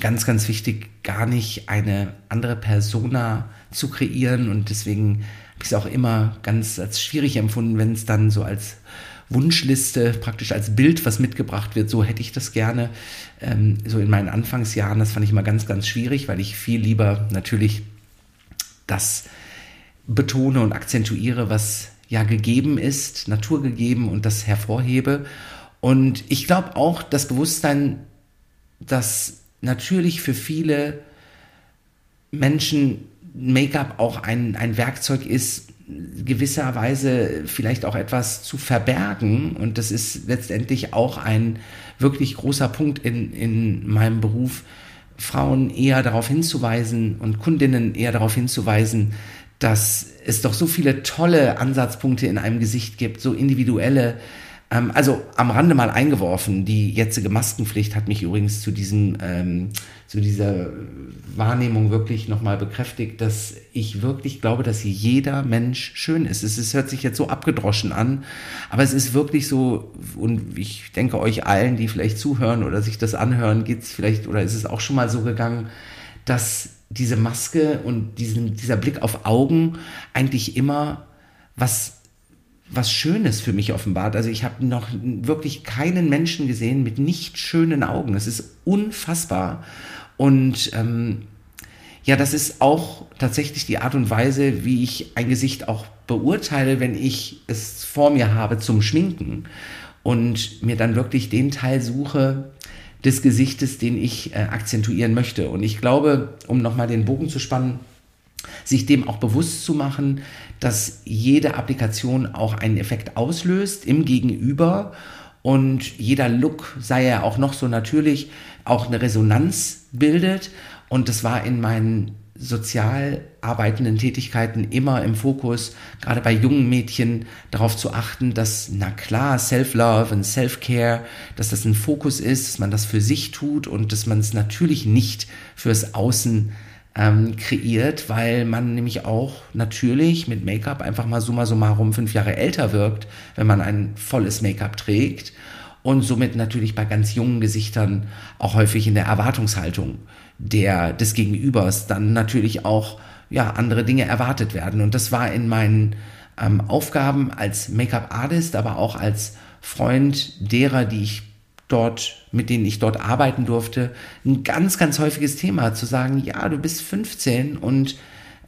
ganz, ganz wichtig, gar nicht eine andere Persona zu kreieren und deswegen habe ich es auch immer ganz als schwierig empfunden, wenn es dann so als Wunschliste praktisch als Bild, was mitgebracht wird, so hätte ich das gerne. Ähm, so in meinen Anfangsjahren, das fand ich immer ganz, ganz schwierig, weil ich viel lieber natürlich das betone und akzentuiere, was ja gegeben ist, naturgegeben und das hervorhebe. Und ich glaube auch, das Bewusstsein, dass natürlich für viele Menschen Make-up auch ein, ein Werkzeug ist, gewisserweise vielleicht auch etwas zu verbergen. Und das ist letztendlich auch ein wirklich großer Punkt in, in meinem Beruf, Frauen eher darauf hinzuweisen und Kundinnen eher darauf hinzuweisen, dass es doch so viele tolle Ansatzpunkte in einem Gesicht gibt, so individuelle ähm, also am Rande mal eingeworfen, die jetzige Maskenpflicht hat mich übrigens zu diesem, ähm, zu dieser Wahrnehmung wirklich nochmal bekräftigt, dass ich wirklich glaube, dass jeder Mensch schön ist. Es, es hört sich jetzt so abgedroschen an, aber es ist wirklich so, und ich denke euch allen, die vielleicht zuhören oder sich das anhören, geht's vielleicht, oder ist es auch schon mal so gegangen, dass diese Maske und diesen, dieser Blick auf Augen eigentlich immer was was Schönes für mich offenbart. Also ich habe noch wirklich keinen Menschen gesehen mit nicht schönen Augen. Es ist unfassbar. Und ähm, ja, das ist auch tatsächlich die Art und Weise, wie ich ein Gesicht auch beurteile, wenn ich es vor mir habe zum Schminken und mir dann wirklich den Teil suche des Gesichtes, den ich äh, akzentuieren möchte. Und ich glaube, um nochmal den Bogen zu spannen, sich dem auch bewusst zu machen, dass jede Applikation auch einen Effekt auslöst im Gegenüber und jeder Look, sei er auch noch so natürlich, auch eine Resonanz bildet. Und das war in meinen sozial arbeitenden Tätigkeiten immer im Fokus, gerade bei jungen Mädchen, darauf zu achten, dass, na klar, Self-Love und Self-Care, dass das ein Fokus ist, dass man das für sich tut und dass man es natürlich nicht fürs Außen ähm, kreiert, weil man nämlich auch natürlich mit Make-up einfach mal summa summarum fünf Jahre älter wirkt, wenn man ein volles Make-up trägt und somit natürlich bei ganz jungen Gesichtern auch häufig in der Erwartungshaltung der, des Gegenübers dann natürlich auch ja, andere Dinge erwartet werden. Und das war in meinen ähm, Aufgaben als Make-up-Artist, aber auch als Freund derer, die ich dort, mit denen ich dort arbeiten durfte, ein ganz, ganz häufiges Thema, zu sagen, ja, du bist 15 und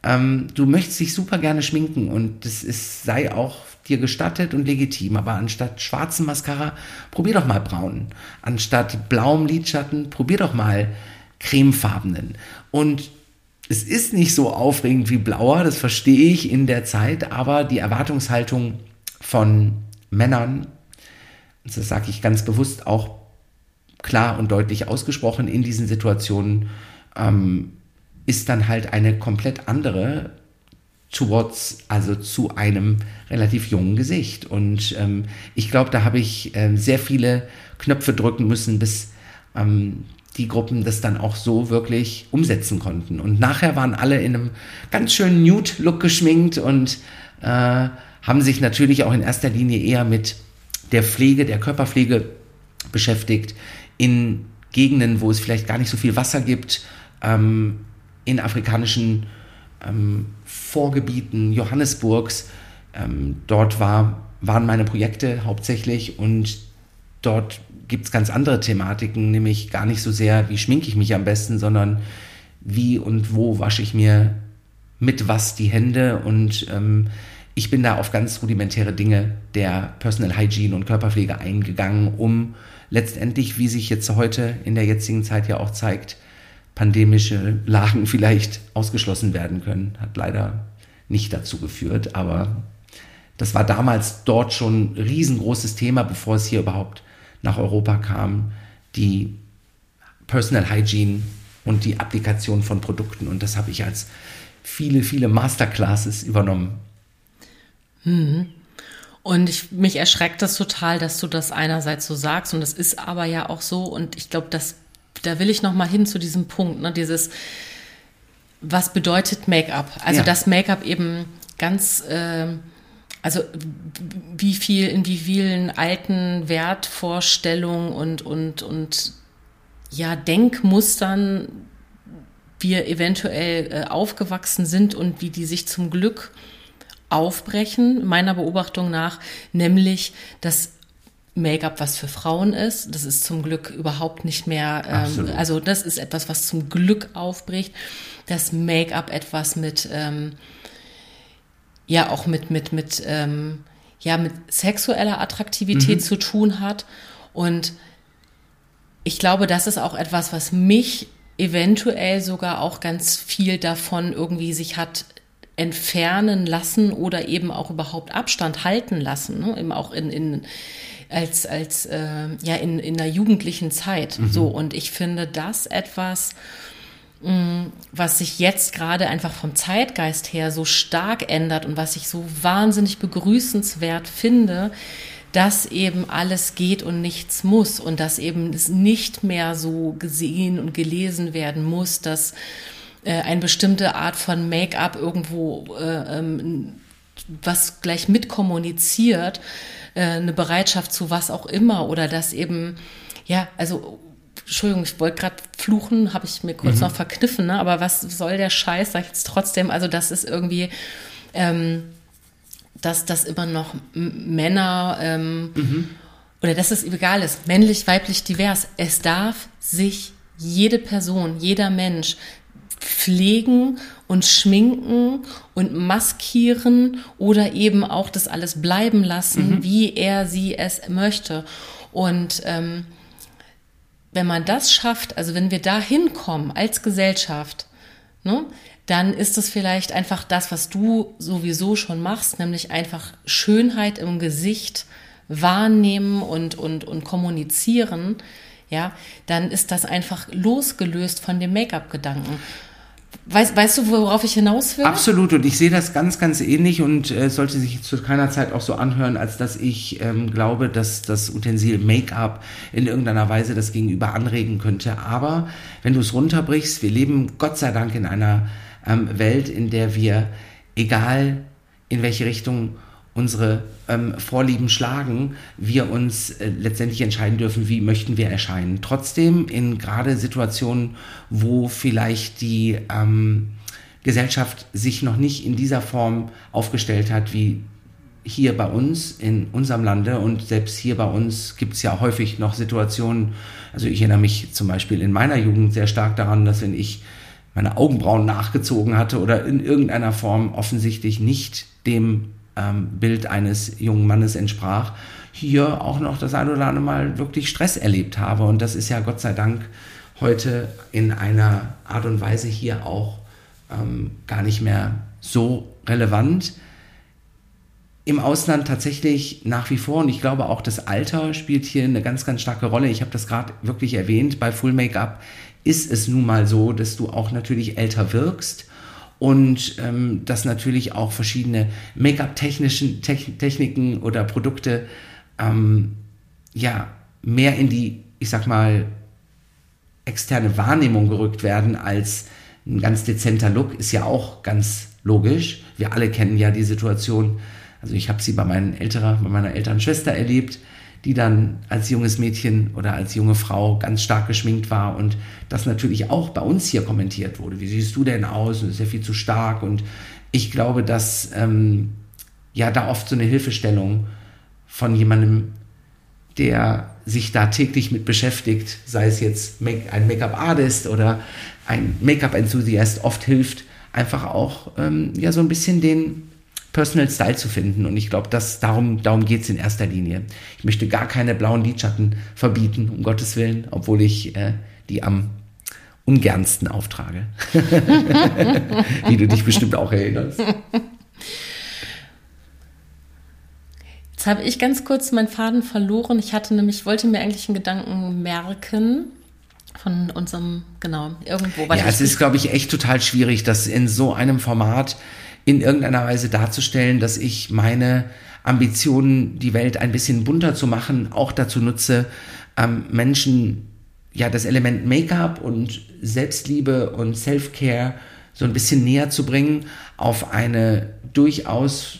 ähm, du möchtest dich super gerne schminken und das ist, sei auch dir gestattet und legitim, aber anstatt schwarzen Mascara, probier doch mal braun. Anstatt blauem Lidschatten, probier doch mal cremefarbenen. Und es ist nicht so aufregend wie blauer, das verstehe ich in der Zeit, aber die Erwartungshaltung von Männern das sage ich ganz bewusst auch klar und deutlich ausgesprochen in diesen Situationen, ähm, ist dann halt eine komplett andere towards, also zu einem relativ jungen Gesicht. Und ähm, ich glaube, da habe ich äh, sehr viele Knöpfe drücken müssen, bis ähm, die Gruppen das dann auch so wirklich umsetzen konnten. Und nachher waren alle in einem ganz schönen Nude-Look geschminkt und äh, haben sich natürlich auch in erster Linie eher mit der Pflege, der Körperpflege beschäftigt, in Gegenden, wo es vielleicht gar nicht so viel Wasser gibt, ähm, in afrikanischen ähm, Vorgebieten Johannesburgs. Ähm, dort war, waren meine Projekte hauptsächlich und dort gibt es ganz andere Thematiken, nämlich gar nicht so sehr, wie schminke ich mich am besten, sondern wie und wo wasche ich mir mit was die Hände und ähm, ich bin da auf ganz rudimentäre Dinge der Personal Hygiene und Körperpflege eingegangen, um letztendlich, wie sich jetzt heute in der jetzigen Zeit ja auch zeigt, pandemische Lagen <laughs> vielleicht ausgeschlossen werden können. Hat leider nicht dazu geführt, aber das war damals dort schon ein riesengroßes Thema, bevor es hier überhaupt nach Europa kam, die Personal Hygiene und die Applikation von Produkten. Und das habe ich als viele, viele Masterclasses übernommen. Mhm. Und ich, mich erschreckt das total, dass du das einerseits so sagst und das ist aber ja auch so und ich glaube, dass da will ich noch mal hin zu diesem Punkt, ne, dieses was bedeutet Make-up? Also ja. dass Make-up eben ganz äh, also wie viel in wie vielen alten Wertvorstellungen und und und ja Denkmustern wir eventuell äh, aufgewachsen sind und wie die sich zum Glück aufbrechen, meiner Beobachtung nach, nämlich, dass Make-up was für Frauen ist. Das ist zum Glück überhaupt nicht mehr, ähm, also das ist etwas, was zum Glück aufbricht. Dass Make-up etwas mit, ähm, ja, auch mit, mit, mit, ähm, ja, mit sexueller Attraktivität mhm. zu tun hat. Und ich glaube, das ist auch etwas, was mich eventuell sogar auch ganz viel davon irgendwie sich hat entfernen lassen oder eben auch überhaupt Abstand halten lassen, ne? eben auch in, in als als äh, ja in in der jugendlichen Zeit mhm. so und ich finde das etwas mm, was sich jetzt gerade einfach vom Zeitgeist her so stark ändert und was ich so wahnsinnig begrüßenswert finde, dass eben alles geht und nichts muss und dass eben es nicht mehr so gesehen und gelesen werden muss, dass äh, eine bestimmte Art von Make-up irgendwo äh, ähm, was gleich mitkommuniziert, äh, eine Bereitschaft zu was auch immer oder dass eben, ja, also Entschuldigung, ich wollte gerade fluchen, habe ich mir kurz mhm. noch verkniffen, ne? aber was soll der Scheiß, sag ich jetzt trotzdem, also das ist irgendwie, ähm, dass das immer noch Männer ähm, mhm. oder dass es egal ist, männlich, weiblich, divers, es darf sich jede Person, jeder Mensch pflegen und schminken und maskieren oder eben auch das alles bleiben lassen, mhm. wie er sie es möchte. Und ähm, wenn man das schafft, also wenn wir da hinkommen als Gesellschaft, ne, dann ist es vielleicht einfach das, was du sowieso schon machst, nämlich einfach Schönheit im Gesicht wahrnehmen und, und, und kommunizieren, ja, dann ist das einfach losgelöst von dem Make-up-Gedanken. Weißt, weißt du, worauf ich hinaus will? Absolut, und ich sehe das ganz, ganz ähnlich und äh, sollte sich zu keiner Zeit auch so anhören, als dass ich ähm, glaube, dass das Utensil Make-up in irgendeiner Weise das Gegenüber anregen könnte. Aber wenn du es runterbrichst, wir leben Gott sei Dank in einer ähm, Welt, in der wir, egal in welche Richtung unsere ähm, Vorlieben schlagen, wir uns äh, letztendlich entscheiden dürfen, wie möchten wir erscheinen. Trotzdem in gerade Situationen, wo vielleicht die ähm, Gesellschaft sich noch nicht in dieser Form aufgestellt hat, wie hier bei uns in unserem Lande und selbst hier bei uns gibt es ja häufig noch Situationen, also ich erinnere mich zum Beispiel in meiner Jugend sehr stark daran, dass wenn ich meine Augenbrauen nachgezogen hatte oder in irgendeiner Form offensichtlich nicht dem ähm, Bild eines jungen Mannes entsprach, hier auch noch das eine oder andere Mal wirklich Stress erlebt habe. Und das ist ja Gott sei Dank heute in einer Art und Weise hier auch ähm, gar nicht mehr so relevant. Im Ausland tatsächlich nach wie vor und ich glaube auch das Alter spielt hier eine ganz, ganz starke Rolle. Ich habe das gerade wirklich erwähnt. Bei Full Make-up ist es nun mal so, dass du auch natürlich älter wirkst und ähm, dass natürlich auch verschiedene Make-up-technischen Techniken oder Produkte ähm, ja mehr in die, ich sag mal, externe Wahrnehmung gerückt werden als ein ganz dezenter Look, ist ja auch ganz logisch. Wir alle kennen ja die Situation, also ich habe sie bei, meinen älterer, bei meiner älteren Schwester erlebt, die dann als junges Mädchen oder als junge Frau ganz stark geschminkt war und das natürlich auch bei uns hier kommentiert wurde. Wie siehst du denn aus? Das ist ja viel zu stark. Und ich glaube, dass ähm, ja da oft so eine Hilfestellung von jemandem, der sich da täglich mit beschäftigt, sei es jetzt ein Make-up-Artist oder ein Make-up-Enthusiast, oft hilft, einfach auch ähm, ja so ein bisschen den Personal Style zu finden. Und ich glaube, darum, darum geht es in erster Linie. Ich möchte gar keine blauen Lidschatten verbieten, um Gottes Willen, obwohl ich äh, die am ungernsten auftrage. <laughs> Wie du dich bestimmt auch erinnerst. Jetzt habe ich ganz kurz meinen Faden verloren. Ich hatte nämlich, wollte mir eigentlich einen Gedanken merken von unserem, genau, irgendwo. Ja, es ist, glaube ich, echt total schwierig, dass in so einem Format in irgendeiner Weise darzustellen, dass ich meine Ambitionen, die Welt ein bisschen bunter zu machen, auch dazu nutze, ähm, Menschen ja das Element Make-up und Selbstliebe und Self-Care so ein bisschen näher zu bringen auf eine durchaus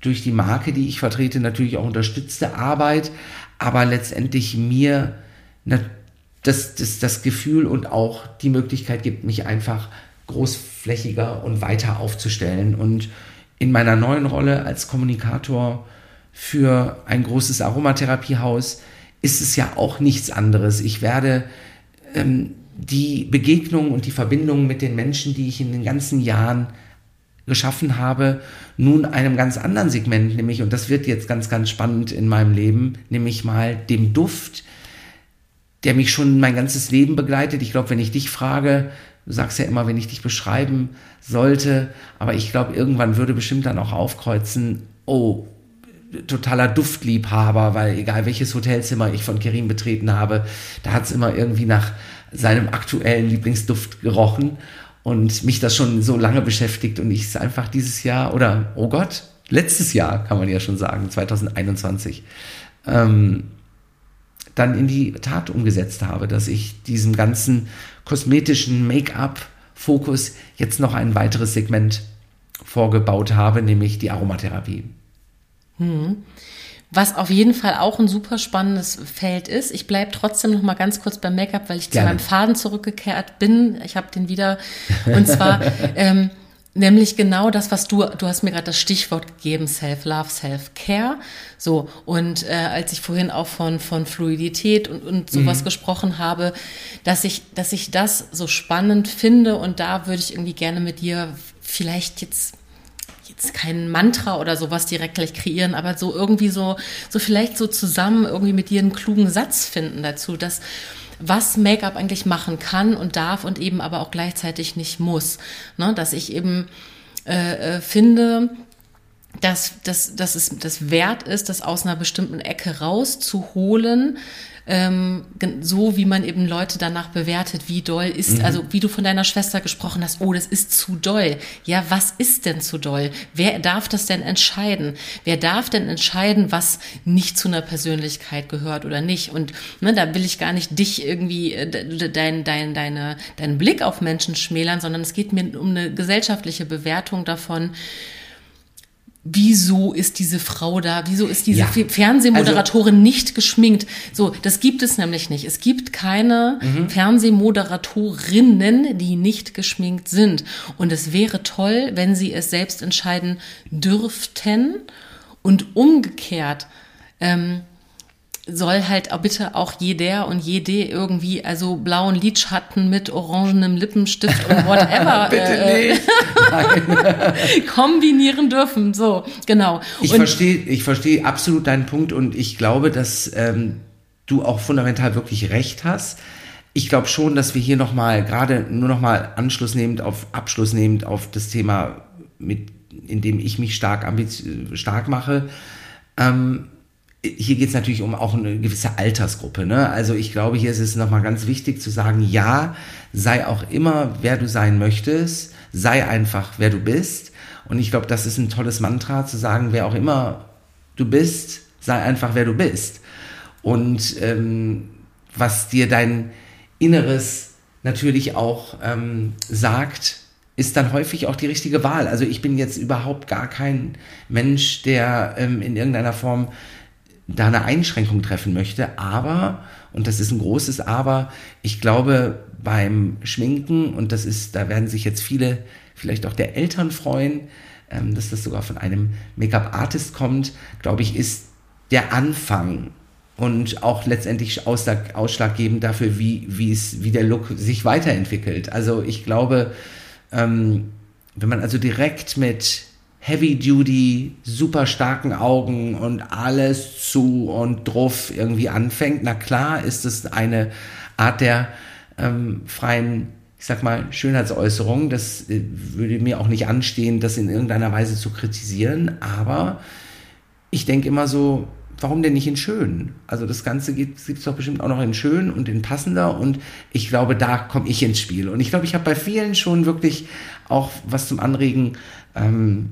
durch die Marke, die ich vertrete, natürlich auch unterstützte Arbeit, aber letztendlich mir das, das, das Gefühl und auch die Möglichkeit gibt, mich einfach großflächiger und weiter aufzustellen. Und in meiner neuen Rolle als Kommunikator für ein großes Aromatherapiehaus ist es ja auch nichts anderes. Ich werde ähm, die Begegnung und die Verbindung mit den Menschen, die ich in den ganzen Jahren geschaffen habe, nun einem ganz anderen Segment, nämlich, und das wird jetzt ganz, ganz spannend in meinem Leben, nämlich mal dem Duft, der mich schon mein ganzes Leben begleitet. Ich glaube, wenn ich dich frage, du sagst ja immer, wenn ich dich beschreiben sollte, aber ich glaube, irgendwann würde bestimmt dann auch aufkreuzen, oh, totaler Duftliebhaber, weil egal welches Hotelzimmer ich von Kerim betreten habe, da hat es immer irgendwie nach seinem aktuellen Lieblingsduft gerochen und mich das schon so lange beschäftigt und ich es einfach dieses Jahr oder, oh Gott, letztes Jahr kann man ja schon sagen, 2021, ähm, dann in die Tat umgesetzt habe, dass ich diesem ganzen kosmetischen Make-up-Fokus jetzt noch ein weiteres Segment vorgebaut habe, nämlich die Aromatherapie. Hm. Was auf jeden Fall auch ein super spannendes Feld ist. Ich bleibe trotzdem noch mal ganz kurz beim Make-up, weil ich Gerne. zu meinem Faden zurückgekehrt bin. Ich habe den wieder. Und zwar <laughs> ähm, nämlich genau das, was du, du hast mir gerade das Stichwort gegeben, Self-Love, Self-Care. So, und äh, als ich vorhin auch von, von Fluidität und, und sowas mhm. gesprochen habe, dass ich, dass ich das so spannend finde und da würde ich irgendwie gerne mit dir vielleicht jetzt jetzt kein Mantra oder sowas direkt gleich kreieren, aber so irgendwie so, so vielleicht so zusammen irgendwie mit dir einen klugen Satz finden dazu, dass was Make-up eigentlich machen kann und darf und eben aber auch gleichzeitig nicht muss. Ne? Dass ich eben äh, äh finde, dass, dass, dass es das wert ist, das aus einer bestimmten Ecke rauszuholen, ähm, so wie man eben Leute danach bewertet, wie doll ist, mhm. also wie du von deiner Schwester gesprochen hast, oh, das ist zu doll. Ja, was ist denn zu doll? Wer darf das denn entscheiden? Wer darf denn entscheiden, was nicht zu einer Persönlichkeit gehört oder nicht? Und ne, da will ich gar nicht dich irgendwie, äh, dein, dein, deine, deinen Blick auf Menschen schmälern, sondern es geht mir um eine gesellschaftliche Bewertung davon, wieso ist diese Frau da, wieso ist diese ja, Fernsehmoderatorin also, nicht geschminkt? So, das gibt es nämlich nicht. Es gibt keine mhm. Fernsehmoderatorinnen, die nicht geschminkt sind. Und es wäre toll, wenn sie es selbst entscheiden dürften und umgekehrt. Ähm, soll halt auch bitte auch jeder und jede irgendwie also blauen Lidschatten mit orangenem Lippenstift und <laughs> whatever äh, <laughs> kombinieren dürfen. So, genau. Ich verstehe, ich verstehe absolut deinen Punkt und ich glaube, dass ähm, du auch fundamental wirklich recht hast. Ich glaube schon, dass wir hier nochmal, gerade nur nochmal Anschluss nehmend auf, Abschluss nehmend auf das Thema, mit, in dem ich mich stark, stark mache, ähm, hier geht es natürlich um auch eine gewisse Altersgruppe. Ne? Also ich glaube, hier ist es nochmal ganz wichtig zu sagen, ja, sei auch immer, wer du sein möchtest, sei einfach, wer du bist. Und ich glaube, das ist ein tolles Mantra, zu sagen, wer auch immer du bist, sei einfach, wer du bist. Und ähm, was dir dein Inneres natürlich auch ähm, sagt, ist dann häufig auch die richtige Wahl. Also ich bin jetzt überhaupt gar kein Mensch, der ähm, in irgendeiner Form da eine Einschränkung treffen möchte. Aber, und das ist ein großes Aber, ich glaube, beim Schminken, und das ist, da werden sich jetzt viele, vielleicht auch der Eltern freuen, ähm, dass das sogar von einem Make-up-Artist kommt, glaube ich, ist der Anfang und auch letztendlich ausschlag, ausschlaggebend dafür, wie, wie es, wie der Look sich weiterentwickelt. Also ich glaube, ähm, wenn man also direkt mit Heavy-Duty, super starken Augen und alles zu und drauf irgendwie anfängt. Na klar ist es eine Art der ähm, freien, ich sag mal, Schönheitsäußerung. Das äh, würde mir auch nicht anstehen, das in irgendeiner Weise zu kritisieren. Aber ich denke immer so, warum denn nicht in schön? Also das Ganze gibt es doch bestimmt auch noch in schön und in passender und ich glaube, da komme ich ins Spiel. Und ich glaube, ich habe bei vielen schon wirklich auch was zum Anregen ähm,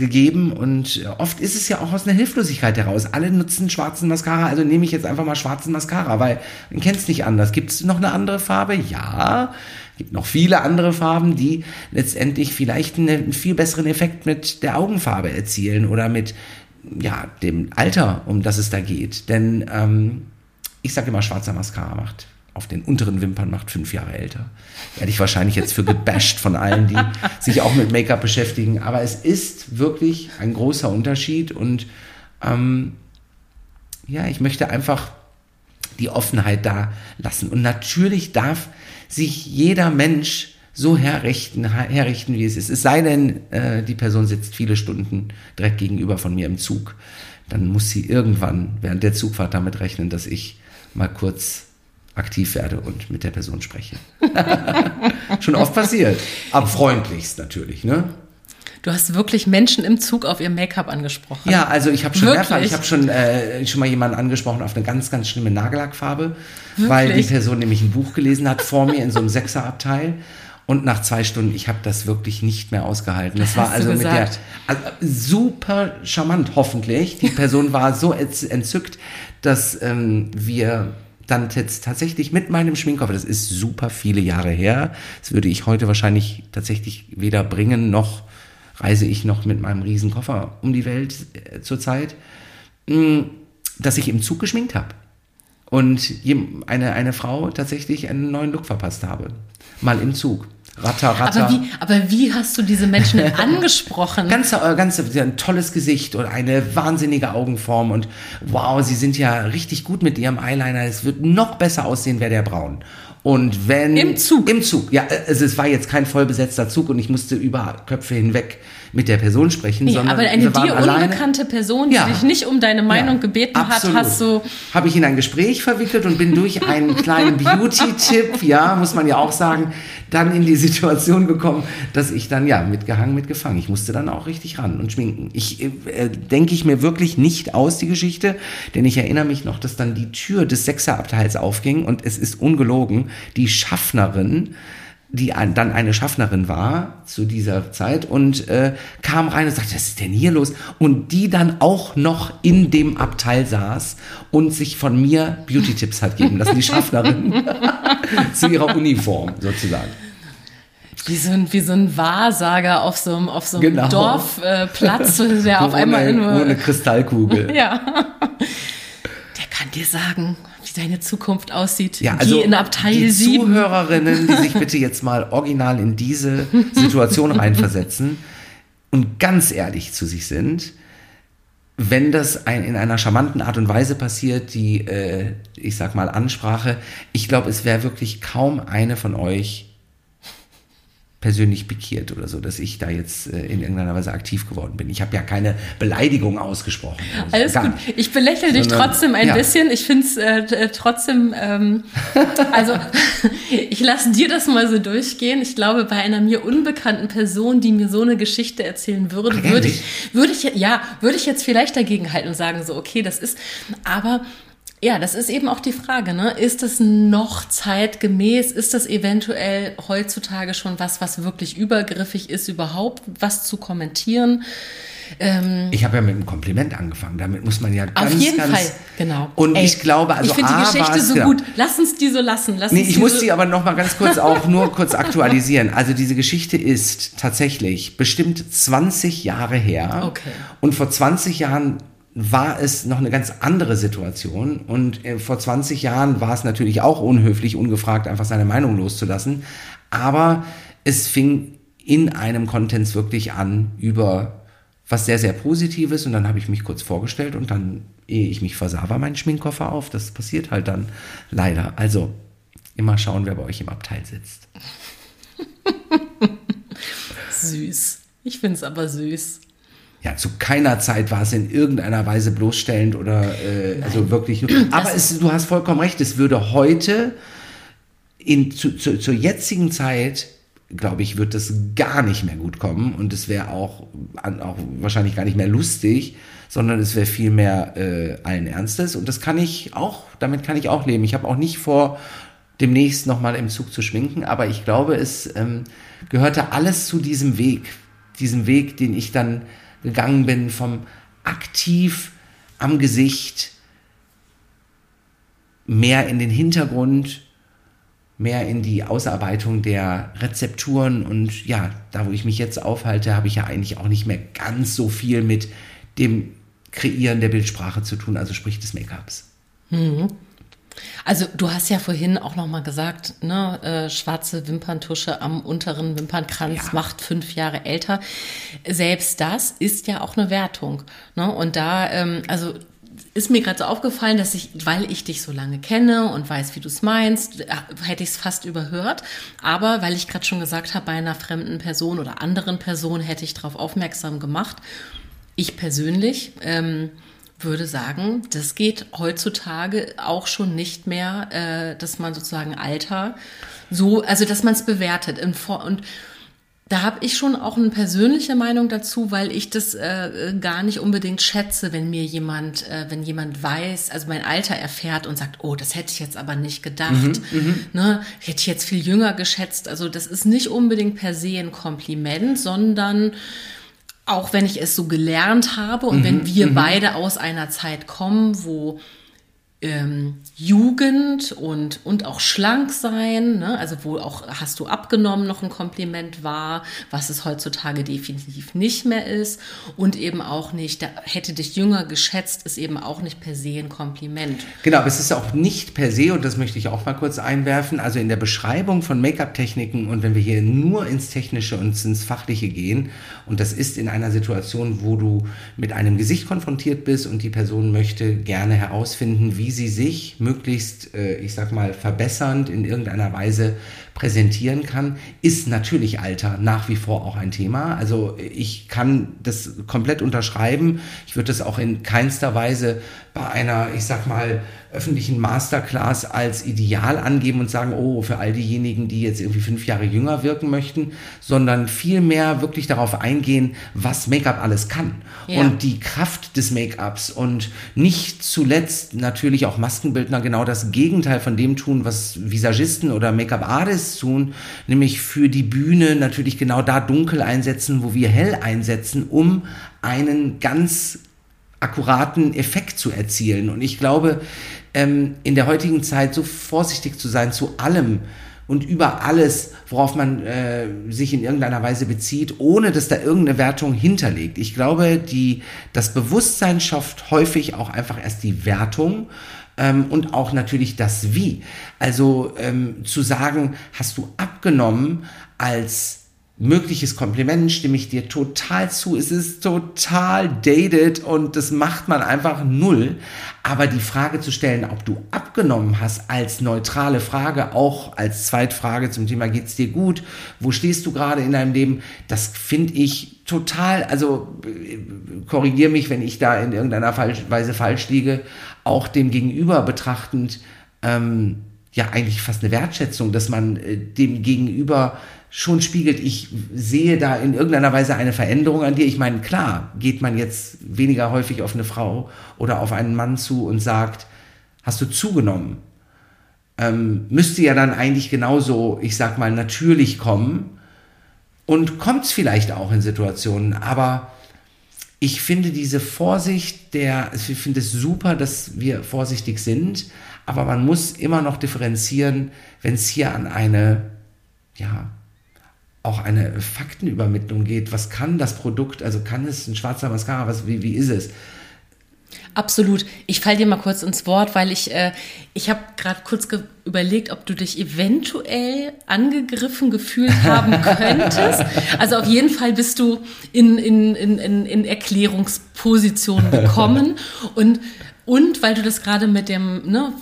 gegeben und oft ist es ja auch aus einer Hilflosigkeit heraus. Alle nutzen schwarzen Mascara, also nehme ich jetzt einfach mal schwarzen Mascara, weil man kennt es nicht anders. Gibt es noch eine andere Farbe? Ja. Gibt noch viele andere Farben, die letztendlich vielleicht einen viel besseren Effekt mit der Augenfarbe erzielen oder mit ja, dem Alter, um das es da geht. Denn ähm, ich sage immer, schwarzer Mascara macht auf den unteren Wimpern macht fünf Jahre älter. Werde ich wahrscheinlich jetzt für gebasht von allen, die sich auch mit Make-up beschäftigen. Aber es ist wirklich ein großer Unterschied und ähm, ja, ich möchte einfach die Offenheit da lassen. Und natürlich darf sich jeder Mensch so herrichten, herrichten, wie es ist. Es sei denn, äh, die Person sitzt viele Stunden direkt gegenüber von mir im Zug. Dann muss sie irgendwann während der Zugfahrt damit rechnen, dass ich mal kurz aktiv werde und mit der Person spreche. <laughs> Schon oft passiert. Aber freundlichst natürlich, ne? Du hast wirklich Menschen im Zug auf ihr Make-up angesprochen. Ja, also ich habe schon Wirklich? mehrfach, ich habe schon, äh, schon mal jemanden angesprochen auf eine ganz, ganz schlimme Nagellackfarbe, weil die Wirklich? Person nämlich ein Buch gelesen hat vor mir in so einem Sechserabteil. Und nach zwei Stunden, ich habe das wirklich nicht mehr ausgehalten. Das Was war also mit der also super charmant, hoffentlich. Die Person war so entz- entzückt, dass ähm, wir dann jetzt tatsächlich mit meinem Schminkkoffer, das ist super viele Jahre her, das würde ich heute wahrscheinlich tatsächlich weder bringen, noch reise ich noch mit meinem riesen Koffer um die Welt äh, zurzeit, mh, dass ich im Zug geschminkt habe. Und eine, eine Frau tatsächlich einen neuen Look verpasst habe. Mal im Zug. Ratter, ratter. aber, wie, aber wie hast du diese Menschen <laughs> angesprochen? Ganz, äh, ganz ein tolles Gesicht und eine wahnsinnige Augenform und wow, sie sind ja richtig gut mit ihrem Eyeliner. Es wird noch besser aussehen, wäre der braun. Und wenn Im Zug? im Zug, ja, äh, also es war jetzt kein vollbesetzter Zug und ich musste über Köpfe hinweg mit der Person sprechen, Nee, sondern aber eine wir waren dir alleine. unbekannte Person, die Ja. dich nicht um deine Meinung Ja, gebeten absolut. hat, hast du. Habe ich in ein Gespräch verwickelt und bin durch einen <laughs> kleinen Beauty-Tipp, ja, muss man ja auch sagen, dann in die Situation gekommen, dass ich dann, ja, mitgehangen, mitgefangen. Ich musste dann auch richtig ran und schminken. Ich äh, denke ich mir wirklich nicht aus, die Geschichte, denn ich erinnere mich noch, dass dann die Tür des Sechserabteils aufging und es ist ungelogen, die Schaffnerin, die ein, dann eine Schaffnerin war zu dieser Zeit und äh, kam rein und sagte, was ist denn hier los? Und die dann auch noch in dem Abteil saß und sich von mir Beauty-Tipps hat geben lassen, die Schaffnerin <laughs> zu ihrer Uniform sozusagen. Wie so ein, wie so ein Wahrsager auf so einem, auf so einem Genau. Dorfplatz, <laughs> der auf einmal nur. ohne Kristallkugel. <laughs> Ja. Der kann dir sagen, wie deine Zukunft aussieht. Ja, also Geh in Abteil die 7. Zuhörerinnen, die sich <laughs> bitte jetzt mal original in diese Situation reinversetzen und ganz ehrlich zu sich sind, wenn das ein, in einer charmanten Art und Weise passiert, die, äh, ich sag mal, Ansprache, ich glaube, es wäre wirklich kaum eine von euch persönlich pikiert oder so, dass ich da jetzt äh, in irgendeiner Weise aktiv geworden bin. Ich habe ja keine Beleidigung ausgesprochen. oder so. Alles gut. nicht. Ich belächle dich Sondern- trotzdem ein ja. bisschen. Ich finde es äh, äh, trotzdem, ähm, <laughs> also <laughs> ich lasse dir das mal so durchgehen. Ich glaube, bei einer mir unbekannten Person, die mir so eine Geschichte erzählen würde, würde ich, würde ich, ja, würde ich jetzt vielleicht dagegen halten und sagen so, okay, das ist, aber ja, das ist eben auch die Frage, ne? Ist das noch zeitgemäß? Ist das eventuell heutzutage schon was, was wirklich übergriffig ist, überhaupt was zu kommentieren? Ich habe ja mit einem Kompliment angefangen. Damit muss man ja ganz, Auf jeden ganz Fall, genau. Und Ey, ich glaube, also ich finde die Geschichte es- so genau. gut. Lass uns die so lassen. Lass Nee, ich die muss so, sie aber noch mal ganz kurz <laughs> auch nur kurz aktualisieren. Also diese Geschichte ist tatsächlich bestimmt 20 Jahre her. Okay. Und vor 20 Jahren war es noch eine ganz andere Situation. Und äh, vor 20 Jahren war es natürlich auch unhöflich, ungefragt einfach seine Meinung loszulassen. Aber es fing in einem Kontext wirklich an über was sehr, sehr Positives. Und dann habe ich mich kurz vorgestellt und dann, ehe ich mich versah, war mein Schminkkoffer auf. Das passiert halt dann leider. Also immer schauen, wer bei euch im Abteil sitzt. <laughs> süß. Ich finde es aber süß. Ja, zu keiner Zeit war es in irgendeiner Weise bloßstellend oder äh, also wirklich. Aber es, du hast vollkommen recht, es würde heute in, zu, zu, zur jetzigen Zeit, glaube ich, wird das gar nicht mehr gut kommen und es wäre auch, auch wahrscheinlich gar nicht mehr lustig, sondern es wäre viel mehr äh, allen Ernstes und das kann ich auch, damit kann ich auch leben. Ich habe auch nicht vor, demnächst nochmal im Zug zu schminken, aber ich glaube, es ähm, gehörte alles zu diesem Weg, diesem Weg, den ich dann gegangen bin, vom aktiv am Gesicht mehr in den Hintergrund, mehr in die Ausarbeitung der Rezepturen und ja, da wo ich mich jetzt aufhalte, habe ich ja eigentlich auch nicht mehr ganz so viel mit dem Kreieren der Bildsprache zu tun, also sprich des Make-ups. Also du hast ja vorhin auch noch mal gesagt, ne, äh, schwarze Wimperntusche am unteren Wimpernkranz Ja. macht fünf Jahre älter. Selbst das ist ja auch eine Wertung. Ne? Und da, ähm, also ist mir gerade so aufgefallen, dass ich, weil ich dich so lange kenne und weiß, wie du es meinst, äh, hätte ich es fast überhört. Aber weil ich gerade schon gesagt habe, bei einer fremden Person oder anderen Person hätte ich darauf aufmerksam gemacht. Ich persönlich ähm, würde sagen, das geht heutzutage auch schon nicht mehr, äh, dass man sozusagen Alter so, also dass man es bewertet. In Vor und da habe ich schon auch eine persönliche Meinung dazu, weil ich das äh, gar nicht unbedingt schätze, wenn mir jemand, äh, wenn jemand weiß, also mein Alter erfährt und sagt, oh, das hätte ich jetzt aber nicht gedacht, mhm, ne, hätte ich jetzt viel jünger geschätzt. Also das ist nicht unbedingt per se ein Kompliment, sondern auch wenn ich es so gelernt habe und mhm, wenn wir mhm. beide aus einer Zeit kommen, wo ähm, Jugend und, und auch schlank sein, ne? also wo auch hast du abgenommen noch ein Kompliment war, was es heutzutage definitiv nicht mehr ist und eben auch nicht, da hätte dich jünger geschätzt, ist eben auch nicht per se ein Kompliment. Genau, aber es ist auch nicht per se, und das möchte ich auch mal kurz einwerfen, also in der Beschreibung von Make-up-Techniken und wenn wir hier nur ins Technische und ins Fachliche gehen, und das ist in einer Situation, wo du mit einem Gesicht konfrontiert bist und die Person möchte gerne herausfinden, wie sie sich möglichst, äh, ich sag mal, verbessernd in irgendeiner Weise präsentieren kann, ist natürlich Alter nach wie vor auch ein Thema. Also ich kann das komplett unterschreiben. Ich würde das auch in keinster Weise bei einer, ich sag mal, öffentlichen Masterclass als Ideal angeben und sagen, oh, für all diejenigen, die jetzt irgendwie fünf Jahre jünger wirken möchten, sondern vielmehr wirklich darauf eingehen, was Make-up alles kann ja. und die Kraft des Make-ups und nicht zuletzt natürlich auch Maskenbildner genau das Gegenteil von dem tun, was Visagisten oder Make-up-Artists tun, nämlich für die Bühne natürlich genau da dunkel einsetzen, wo wir hell einsetzen, um einen ganz akkuraten Effekt zu erzielen. Und ich glaube, ähm, in der heutigen Zeit so vorsichtig zu sein zu allem und über alles, worauf man äh, sich in irgendeiner Weise bezieht, ohne dass da irgendeine Wertung hinterlegt. Ich glaube, die, das Bewusstsein schafft häufig auch einfach erst die Wertung ähm, und auch natürlich das Wie. Also ähm, zu sagen, hast du abgenommen als mögliches Kompliment stimme ich dir total zu. Es ist total dated und das macht man einfach null. Aber die Frage zu stellen, ob du abgenommen hast, als neutrale Frage, auch als Zweitfrage zum Thema geht's dir gut, wo stehst du gerade in deinem Leben, das finde ich total, also korrigiere mich, wenn ich da in irgendeiner Weise falsch liege, auch dem Gegenüber betrachtend, ähm, ja eigentlich fast eine Wertschätzung, dass man äh, dem Gegenüber schon spiegelt, ich sehe da in irgendeiner Weise eine Veränderung an dir. Ich meine, klar, geht man jetzt weniger häufig auf eine Frau oder auf einen Mann zu und sagt, hast du zugenommen? Ähm, müsste ja dann eigentlich genauso, ich sag mal, natürlich kommen. Und kommt es vielleicht auch in Situationen, aber ich finde diese Vorsicht der, ich finde es super, dass wir vorsichtig sind, aber man muss immer noch differenzieren, wenn es hier an eine, ja, auch eine Faktenübermittlung geht. Was kann das Produkt? Also kann es ein schwarzer Mascara? Was, wie, wie ist es? Absolut. Ich falle dir mal kurz ins Wort, weil ich, äh, ich habe gerade kurz überlegt, ob du dich eventuell angegriffen gefühlt haben <laughs> könntest. Also auf jeden Fall bist du in, in, in, in Erklärungsposition gekommen. <laughs> Und und weil du das gerade mit dem ne,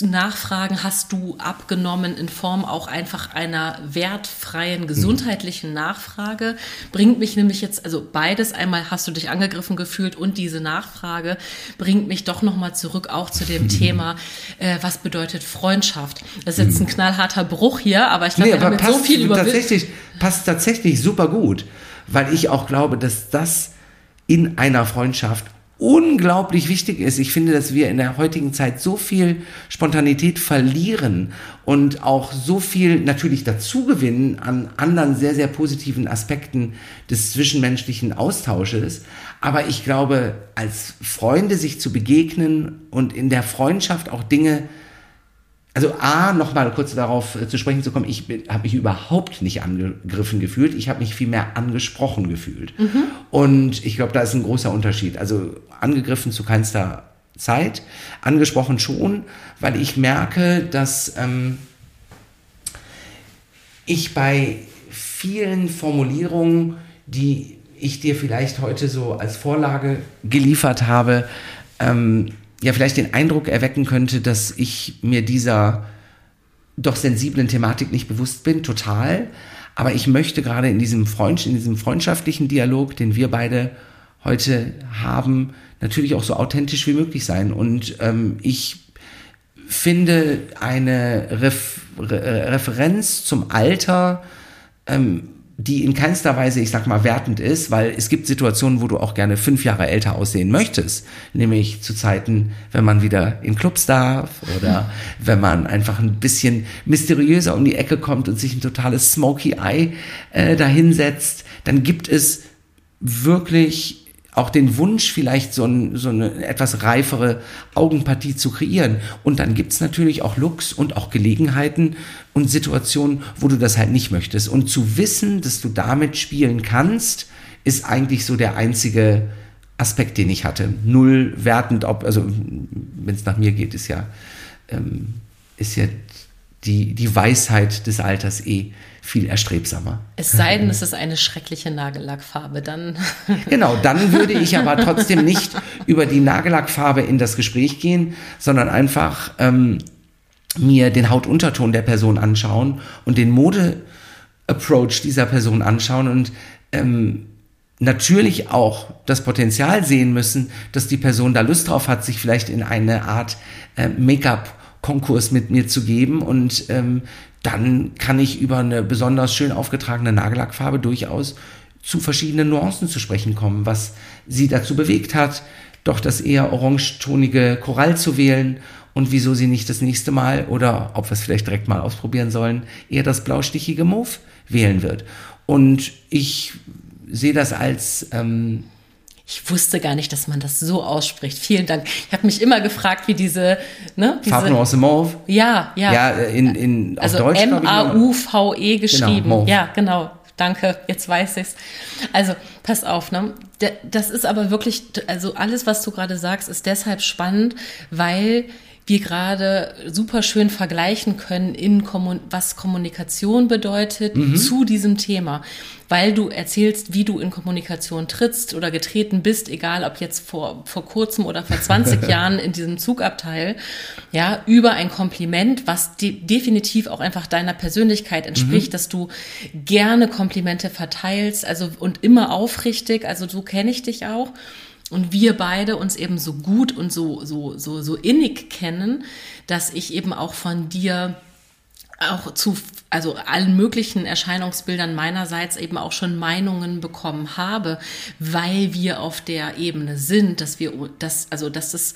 Nachfragen hast du abgenommen in Form auch einfach einer wertfreien mhm. gesundheitlichen Nachfrage, bringt mich nämlich jetzt, also beides, einmal hast du dich angegriffen gefühlt und diese Nachfrage bringt mich doch nochmal zurück auch zu dem Thema, äh, was bedeutet Freundschaft. Das ist jetzt ein mhm. knallharter Bruch hier, aber ich glaube, nee, wir haben so viel über... Tatsächlich, passt tatsächlich super gut, weil ich auch glaube, dass das in einer Freundschaft unglaublich wichtig ist. Ich finde, dass wir in der heutigen Zeit so viel Spontanität verlieren und auch so viel natürlich dazugewinnen an anderen sehr, sehr positiven Aspekten des zwischenmenschlichen Austausches. Aber ich glaube, als Freunde sich zu begegnen und in der Freundschaft auch Dinge also A, nochmal kurz darauf äh, zu sprechen zu kommen, ich habe mich überhaupt nicht angegriffen gefühlt, ich habe mich vielmehr angesprochen gefühlt. Mhm. Und ich glaube, da ist ein großer Unterschied. Also angegriffen zu keinster Zeit, angesprochen schon, weil ich merke, dass ähm, ich bei vielen Formulierungen, die ich dir vielleicht heute so als Vorlage geliefert habe, ähm, ja vielleicht den Eindruck erwecken könnte, dass ich mir dieser doch sensiblen Thematik nicht bewusst bin, total. Aber ich möchte gerade in diesem, Freund, in diesem freundschaftlichen Dialog, den wir beide heute haben, natürlich auch so authentisch wie möglich sein. Und ähm, ich finde eine Ref Re Referenz zum Alter ähm, die in keinster Weise, ich sag mal, wertend ist, weil es gibt Situationen, wo du auch gerne fünf Jahre älter aussehen möchtest. Nämlich zu Zeiten, wenn man wieder in Clubs darf oder wenn man einfach ein bisschen mysteriöser um die Ecke kommt und sich ein totales Smoky Eye äh, dahinsetzt, dann gibt es wirklich auch den Wunsch, vielleicht so, ein, so eine etwas reifere Augenpartie zu kreieren. Und dann gibt's natürlich auch Looks und auch Gelegenheiten und Situationen, wo du das halt nicht möchtest. Und zu wissen, dass du damit spielen kannst, ist eigentlich so der einzige Aspekt, den ich hatte. Null wertend, ob, also wenn es nach mir geht, ist ja, ähm, ist ja die, die Weisheit des Alters eh viel erstrebsamer. Es sei denn, es ist eine schreckliche Nagellackfarbe, dann. <laughs> Genau, dann würde ich aber trotzdem nicht über die Nagellackfarbe in das Gespräch gehen, sondern einfach ähm, mir den Hautunterton der Person anschauen und den Mode-Approach dieser Person anschauen und ähm, natürlich auch das Potenzial sehen müssen, dass die Person da Lust drauf hat, sich vielleicht in eine Art äh, Make-up Konkurs mit mir zu geben und ähm, dann kann ich über eine besonders schön aufgetragene Nagellackfarbe durchaus zu verschiedenen Nuancen zu sprechen kommen, was sie dazu bewegt hat, doch das eher orangetonige Korall zu wählen und wieso sie nicht das nächste Mal oder ob wir es vielleicht direkt mal ausprobieren sollen, eher das blaustichige Mauve wählen wird. Und ich sehe das als ähm, ich wusste gar nicht, dass man das so ausspricht. Vielen Dank. Ich habe mich immer gefragt, wie diese, ne? Diese, Farbnuance Mauve. Ja, ja. Ja, in, in, also Deutsch. M-A-U-V-E geschrieben. Genau, ja, genau. Danke, jetzt weiß ich's. Also, pass auf, ne? Das ist aber wirklich, also alles, was du gerade sagst, ist deshalb spannend, weil wir gerade super schön vergleichen können in Kommun was Kommunikation bedeutet mhm. zu diesem Thema, weil du erzählst, wie du in Kommunikation trittst oder getreten bist, egal ob jetzt vor vor kurzem oder vor 20 <laughs> Jahren in diesem Zugabteil, ja, über ein Kompliment, was de definitiv auch einfach deiner Persönlichkeit entspricht, mhm. dass du gerne Komplimente verteilst, also und immer aufrichtig, also so kenne ich dich auch und wir beide uns eben so gut und so, so, so, so innig kennen, dass ich eben auch von dir auch zu, also allen möglichen Erscheinungsbildern meinerseits eben auch schon Meinungen bekommen habe, weil wir auf der Ebene sind, dass wir, dass, also, dass das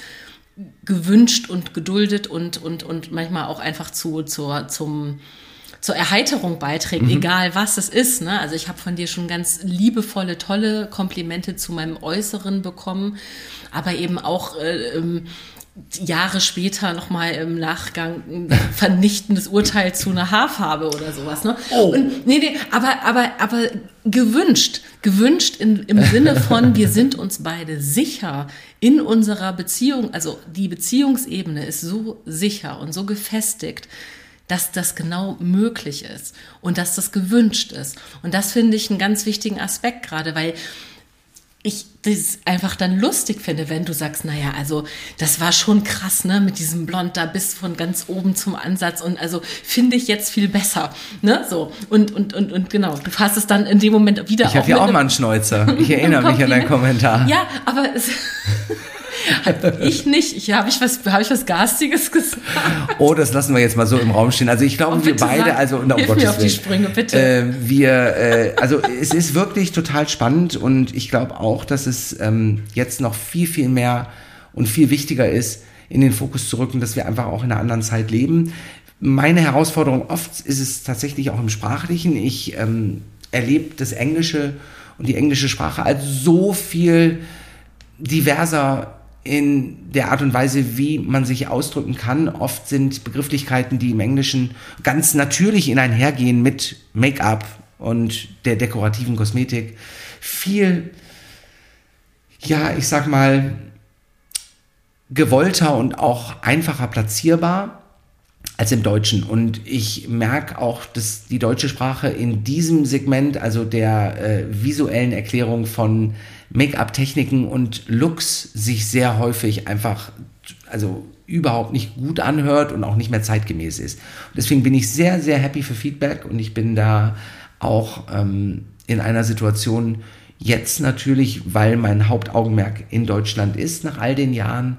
gewünscht und geduldet und, und, und manchmal auch einfach zu, zur, zum, zur Erheiterung beiträgt, mhm. egal was es ist. Ne? Also ich habe von dir schon ganz liebevolle, tolle Komplimente zu meinem Äußeren bekommen, aber eben auch äh, ähm, Jahre später nochmal im Nachgang ein <laughs> vernichtendes Urteil zu einer Haarfarbe oder sowas. Ne? Oh. Und, nee, nee, aber, aber, aber gewünscht, gewünscht in, im Sinne von, wir <laughs> sind uns beide sicher in unserer Beziehung, also die Beziehungsebene ist so sicher und so gefestigt, dass das genau möglich ist und dass das gewünscht ist. Und das finde ich einen ganz wichtigen Aspekt gerade, weil ich das einfach dann lustig finde, wenn du sagst, naja, also das war schon krass, ne, mit diesem Blond da bis von ganz oben zum Ansatz und also finde ich jetzt viel besser, ne, so und und und und genau, du fasst es dann in dem Moment wieder. Ich habe ja auch mal einen Schnäuzer. Ich erinnere <laughs> mich an deinen Kommentar. Ja, aber es <laughs> ich nicht. Ich, Habe ich, was, hab ich was Garstiges gesagt? Oh, das lassen wir jetzt mal so im Raum stehen. Also ich glaube, wir beide, sag, also no, hilf Gottes mir auf Willen, die Sprünge, bitte. Äh, wir, äh, also es ist wirklich total spannend und ich glaube auch, dass es ähm, jetzt noch viel, viel mehr und viel wichtiger ist, in den Fokus zu rücken, dass wir einfach auch in einer anderen Zeit leben. Meine Herausforderung oft ist es tatsächlich auch im Sprachlichen. Ich ähm, erlebe das Englische und die englische Sprache als so viel diverser in der Art und Weise, wie man sich ausdrücken kann. Oft sind Begrifflichkeiten, die im Englischen ganz natürlich in einhergehen mit Make-up und der dekorativen Kosmetik, viel, ja, ich sag mal, gewollter und auch einfacher platzierbar als im Deutschen. Und ich merke auch, dass die deutsche Sprache in diesem Segment, also der äh, visuellen Erklärung von Make-up-Techniken und Looks sich sehr häufig einfach, also überhaupt nicht gut anhört und auch nicht mehr zeitgemäß ist. Und deswegen bin ich sehr, sehr happy für Feedback und ich bin da auch ähm, in einer Situation, Jetzt natürlich, weil mein Hauptaugenmerk in Deutschland ist, nach all den Jahren,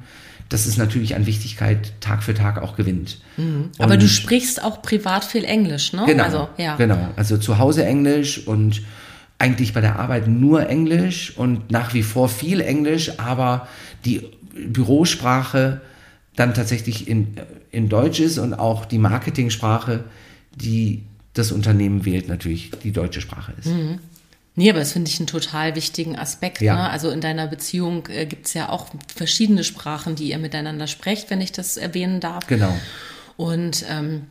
dass es natürlich an Wichtigkeit Tag für Tag auch gewinnt. Mhm. Aber du sprichst auch privat viel Englisch, ne? Genau, also, ja. genau. Also zu Hause Englisch und eigentlich bei der Arbeit nur Englisch und nach wie vor viel Englisch, aber die Bürosprache dann tatsächlich in, in Deutsch ist und auch die Marketingsprache, die das Unternehmen wählt, natürlich die deutsche Sprache ist. Mhm. Nee, aber das finde ich einen total wichtigen Aspekt. Ja. Ne? Also in deiner Beziehung äh, gibt es ja auch verschiedene Sprachen, die ihr miteinander sprecht, wenn ich das erwähnen darf. Genau. Und ähm,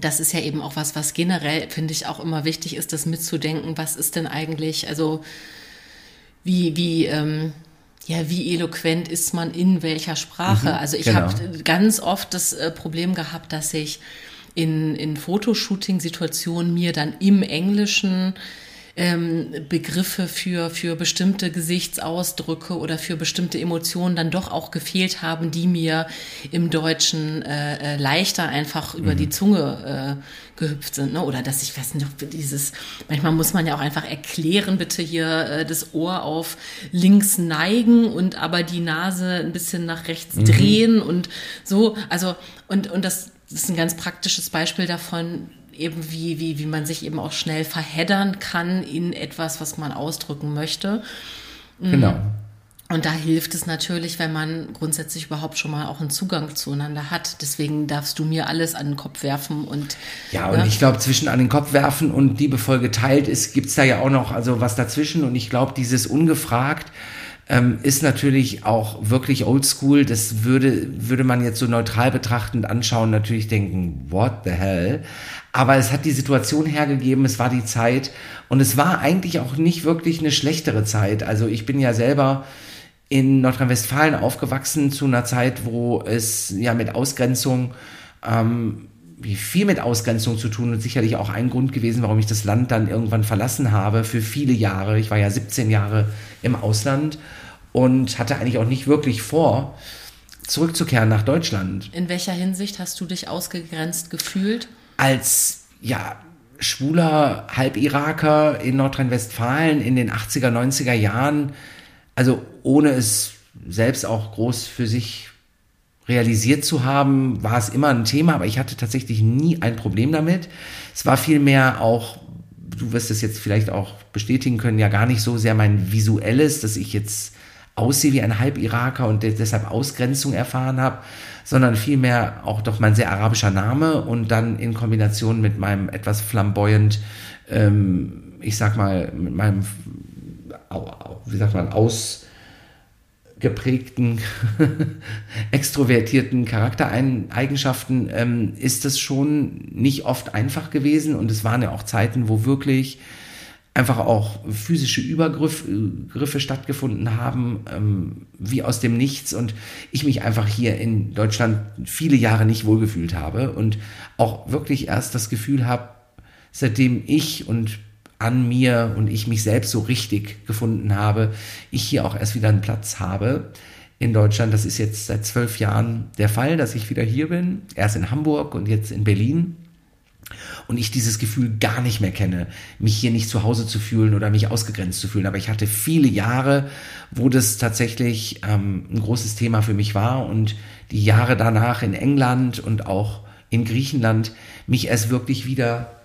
das ist ja eben auch was, was generell, finde ich, auch immer wichtig ist, das mitzudenken. Was ist denn eigentlich, also wie, wie, ähm, ja, wie eloquent ist man in welcher Sprache? Mhm, also ich genau. habe ganz oft das äh, Problem gehabt, dass ich in, in Fotoshooting-Situationen mir dann im Englischen ähm, Begriffe für, für bestimmte Gesichtsausdrücke oder für bestimmte Emotionen dann doch auch gefehlt haben, die mir im Deutschen äh, äh, leichter einfach über mhm. die Zunge äh, gehüpft sind. Ne? Oder dass ich weiß nicht, dieses, manchmal muss man ja auch einfach erklären, bitte hier äh, das Ohr auf links neigen und aber die Nase ein bisschen nach rechts mhm. drehen und so. Also, und, und das, das ist ein ganz praktisches Beispiel davon, eben wie, wie, wie man sich eben auch schnell verheddern kann in etwas, was man ausdrücken möchte. Mm. Genau. Und da hilft es natürlich, wenn man grundsätzlich überhaupt schon mal auch einen Zugang zueinander hat. Deswegen darfst du mir alles an den Kopf werfen und. Ja, und ja. ich glaube, zwischen an den Kopf werfen und liebevoll geteilt ist, gibt's da ja auch noch also was dazwischen. Und ich glaube, dieses ungefragt ähm, ist natürlich auch wirklich oldschool. Das würde, würde man jetzt so neutral betrachtend anschauen, natürlich denken, what the hell? Aber es hat die Situation hergegeben, es war die Zeit und es war eigentlich auch nicht wirklich eine schlechtere Zeit. Also ich bin ja selber in Nordrhein-Westfalen aufgewachsen zu einer Zeit, wo es ja mit Ausgrenzung ähm, viel mit Ausgrenzung zu tun und sicherlich auch ein Grund gewesen, warum ich das Land dann irgendwann verlassen habe für viele Jahre. Ich war ja 17 Jahre im Ausland und hatte eigentlich auch nicht wirklich vor, zurückzukehren nach Deutschland. In welcher Hinsicht hast du dich ausgegrenzt gefühlt? als ja schwuler Halbiraker in Nordrhein-Westfalen in den 80er, 90er Jahren, also ohne es selbst auch groß für sich realisiert zu haben, war es immer ein Thema, aber ich hatte tatsächlich nie ein Problem damit. Es war vielmehr auch, du wirst es jetzt vielleicht auch bestätigen können, ja gar nicht so sehr mein visuelles, dass ich jetzt aussehe wie ein Halbiraker und deshalb Ausgrenzung erfahren habe, sondern vielmehr auch doch mein sehr arabischer Name und dann in Kombination mit meinem etwas flamboyant, ähm, ich sag mal, mit meinem, wie sagt man, ausgeprägten, <laughs> extrovertierten Charaktereigenschaften ähm, ist es schon nicht oft einfach gewesen. Und es waren ja auch Zeiten, wo wirklich einfach auch physische Übergriffe stattgefunden haben, ähm, wie aus dem Nichts. Und ich mich einfach hier in Deutschland viele Jahre nicht wohlgefühlt habe und auch wirklich erst das Gefühl habe, seitdem ich und an mir und ich mich selbst so richtig gefunden habe, ich hier auch erst wieder einen Platz habe in Deutschland. Das ist jetzt seit zwölf Jahren der Fall, dass ich wieder hier bin. Erst in Hamburg und jetzt in Berlin und ich dieses Gefühl gar nicht mehr kenne, mich hier nicht zu Hause zu fühlen oder mich ausgegrenzt zu fühlen. Aber ich hatte viele Jahre, wo das tatsächlich ähm, ein großes Thema für mich war und die Jahre danach in England und auch in Griechenland mich erst wirklich wieder,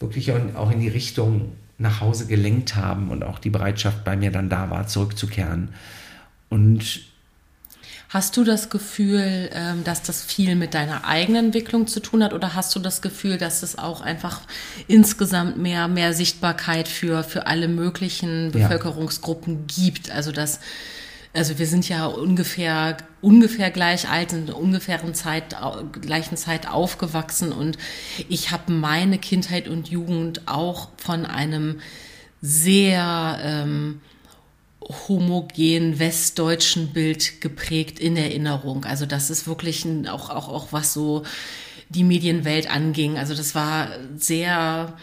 wirklich auch in die Richtung nach Hause gelenkt haben und auch die Bereitschaft bei mir dann da war, zurückzukehren. Und Hast du das Gefühl, ähm, dass das viel mit deiner eigenen Entwicklung zu tun hat oder hast du das Gefühl, dass es auch einfach insgesamt mehr, mehr Sichtbarkeit für, für alle möglichen Bevölkerungsgruppen ja. gibt? Also dass also wir sind ja ungefähr ungefähr gleich alt, sind in ungefähren Zeit gleichen Zeit aufgewachsen und ich habe meine Kindheit und Jugend auch von einem sehr ähm, homogen westdeutschen Bild geprägt in Erinnerung. Also das ist wirklich ein, auch, auch, auch was so die Medienwelt anging. Also das war sehr,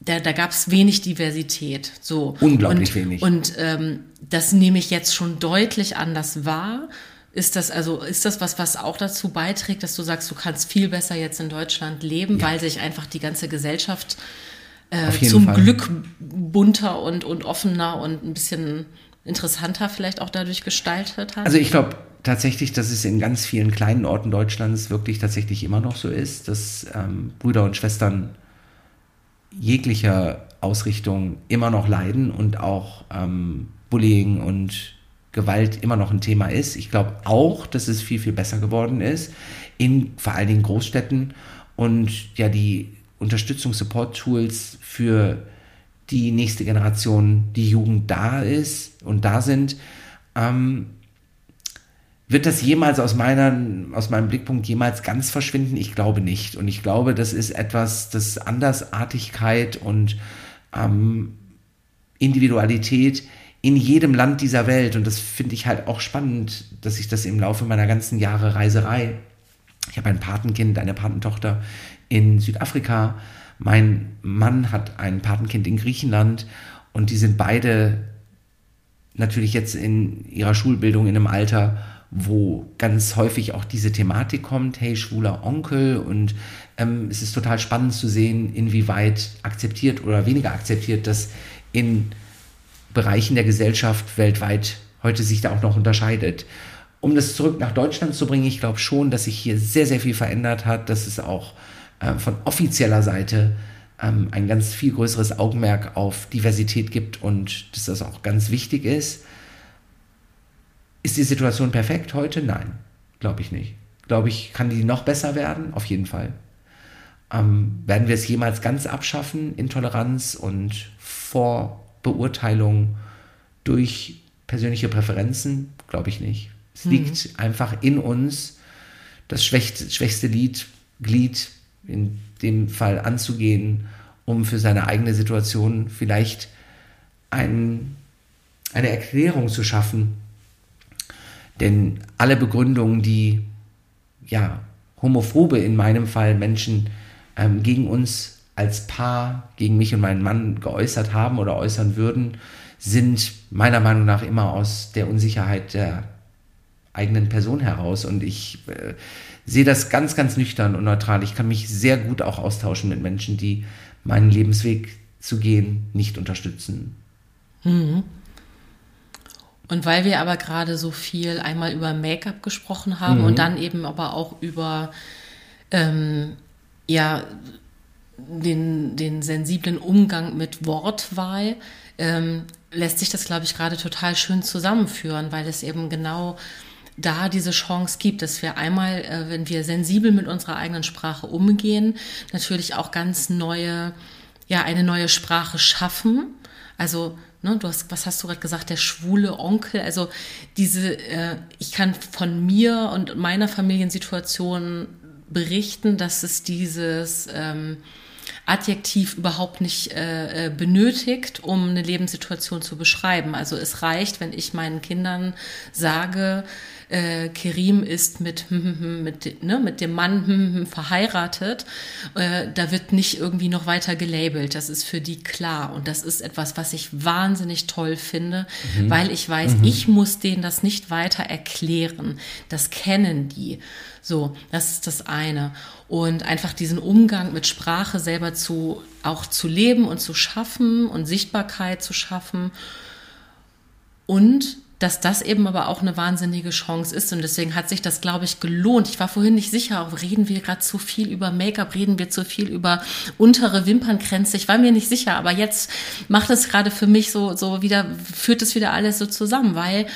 da, da gab es wenig Diversität. So. Unglaublich und, wenig. Und ähm, das nehme ich jetzt schon deutlich anders wahr. Ist das also ist das was, was auch dazu beiträgt, dass du sagst, du kannst viel besser jetzt in Deutschland leben, ja. weil sich einfach die ganze Gesellschaft äh, zum Fall. Glück bunter und, und offener und ein bisschen interessanter vielleicht auch dadurch gestaltet hat? Also ich glaube tatsächlich, dass es in ganz vielen kleinen Orten Deutschlands wirklich tatsächlich immer noch so ist, dass ähm, Brüder und Schwestern jeglicher Ausrichtung immer noch leiden und auch ähm, Bullying und Gewalt immer noch ein Thema ist. Ich glaube auch, dass es viel, viel besser geworden ist in vor allen Dingen Großstädten und ja die Unterstützungs Support-Tools für die nächste Generation, die Jugend da ist und da sind. Ähm, wird das jemals aus, meiner, aus meinem Blickpunkt jemals ganz verschwinden? Ich glaube nicht. Und ich glaube, das ist etwas, das Andersartigkeit und ähm, Individualität in jedem Land dieser Welt. Und das finde ich halt auch spannend, dass ich das im Laufe meiner ganzen Jahre Reiserei, ich habe ein Patenkind, eine Patentochter in Südafrika, mein Mann hat ein Patenkind in Griechenland und die sind beide natürlich jetzt in ihrer Schulbildung in einem Alter, wo ganz häufig auch diese Thematik kommt, hey, schwuler Onkel und ähm, es ist total spannend zu sehen, inwieweit akzeptiert oder weniger akzeptiert das in Bereichen der Gesellschaft weltweit heute sich da auch noch unterscheidet. Um das zurück nach Deutschland zu bringen, ich glaube schon, dass sich hier sehr, sehr viel verändert hat, dass es auch äh, von offizieller Seite ähm, ein ganz viel größeres Augenmerk auf Diversität gibt und dass das auch ganz wichtig ist. Ist die Situation perfekt heute? Nein, glaube ich nicht. Glaube ich, kann die noch besser werden? Auf jeden Fall. Ähm, werden wir es jemals ganz abschaffen, Intoleranz und Vorbeurteilung durch persönliche Präferenzen? Glaube ich nicht. Es mhm. liegt einfach in uns, das schwächste, schwächste Lied, Glied in dem Fall anzugehen, um für seine eigene Situation vielleicht ein, eine Erklärung zu schaffen, denn alle Begründungen, die ja homophobe in meinem Fall Menschen ähm, gegen uns als Paar, gegen mich und meinen Mann geäußert haben oder äußern würden, sind meiner Meinung nach immer aus der Unsicherheit der eigenen Person heraus. Und ich äh, sehe das ganz, ganz nüchtern und neutral. Ich kann mich sehr gut auch austauschen mit Menschen, die meinen Lebensweg zu gehen nicht unterstützen. Mhm. Und weil wir aber gerade so viel einmal über Make-up gesprochen haben mhm. und dann eben aber auch über ähm, ja, den, den sensiblen Umgang mit Wortwahl, ähm, lässt sich das, glaube ich, gerade total schön zusammenführen, weil es eben genau da diese Chance gibt, dass wir einmal, äh, wenn wir sensibel mit unserer eigenen Sprache umgehen, natürlich auch ganz neue, ja, eine neue Sprache schaffen. Also Ne, du hast, was hast du gerade gesagt, der schwule Onkel. Also diese, äh, ich kann von mir und meiner Familiensituation berichten, dass es dieses ähm, Adjektiv überhaupt nicht äh, äh benötigt, um eine Lebenssituation zu beschreiben. Also es reicht, wenn ich meinen Kindern sage, äh, Kerim ist mit, hm, hm, hm, mit, ne, mit dem Mann verheiratet. Äh, da wird nicht irgendwie noch weiter gelabelt. Das ist für die klar. Und das ist etwas, was ich wahnsinnig toll finde, mhm. weil ich weiß, mhm. ich muss denen das nicht weiter erklären. Das kennen die. So, das ist das eine. Und einfach diesen Umgang mit Sprache selber zu, auch zu leben und zu schaffen und Sichtbarkeit zu schaffen. Und dass das eben aber auch eine wahnsinnige Chance ist. Und deswegen hat sich das, glaube ich, gelohnt. Ich war vorhin nicht sicher, reden wir gerade zu viel über Make-up, reden wir zu viel über untere Wimpernkränze. Ich war mir nicht sicher, aber jetzt macht es gerade für mich so, so wieder, führt es wieder alles so zusammen, weil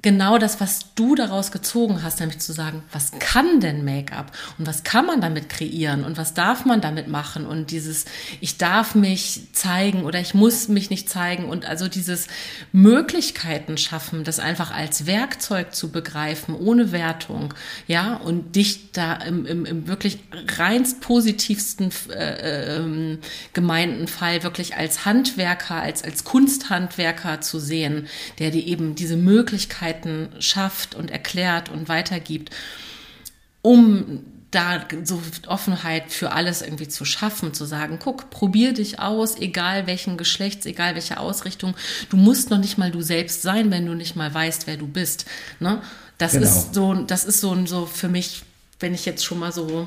genau das, was du daraus gezogen hast, nämlich zu sagen, was kann denn Make-up? Und was kann man damit kreieren? Und was darf man damit machen? Und dieses, ich darf mich zeigen oder ich muss mich nicht zeigen. Und also dieses Möglichkeiten schaffen, das einfach als Werkzeug zu begreifen, ohne Wertung, ja, und dich da im, im, im wirklich reinst positivsten äh, äh, gemeinten Fall wirklich als Handwerker, als, als Kunsthandwerker zu sehen, der dir eben diese Möglichkeit Möglichkeiten schafft und erklärt und weitergibt, um da so Offenheit für alles irgendwie zu schaffen, zu sagen, guck, probier dich aus, egal welchen Geschlechts, egal welche Ausrichtung. Du musst noch nicht mal du selbst sein, wenn du nicht mal weißt, wer du bist. Ne? Das genau. ist so, das ist so, so für mich, wenn ich jetzt schon mal so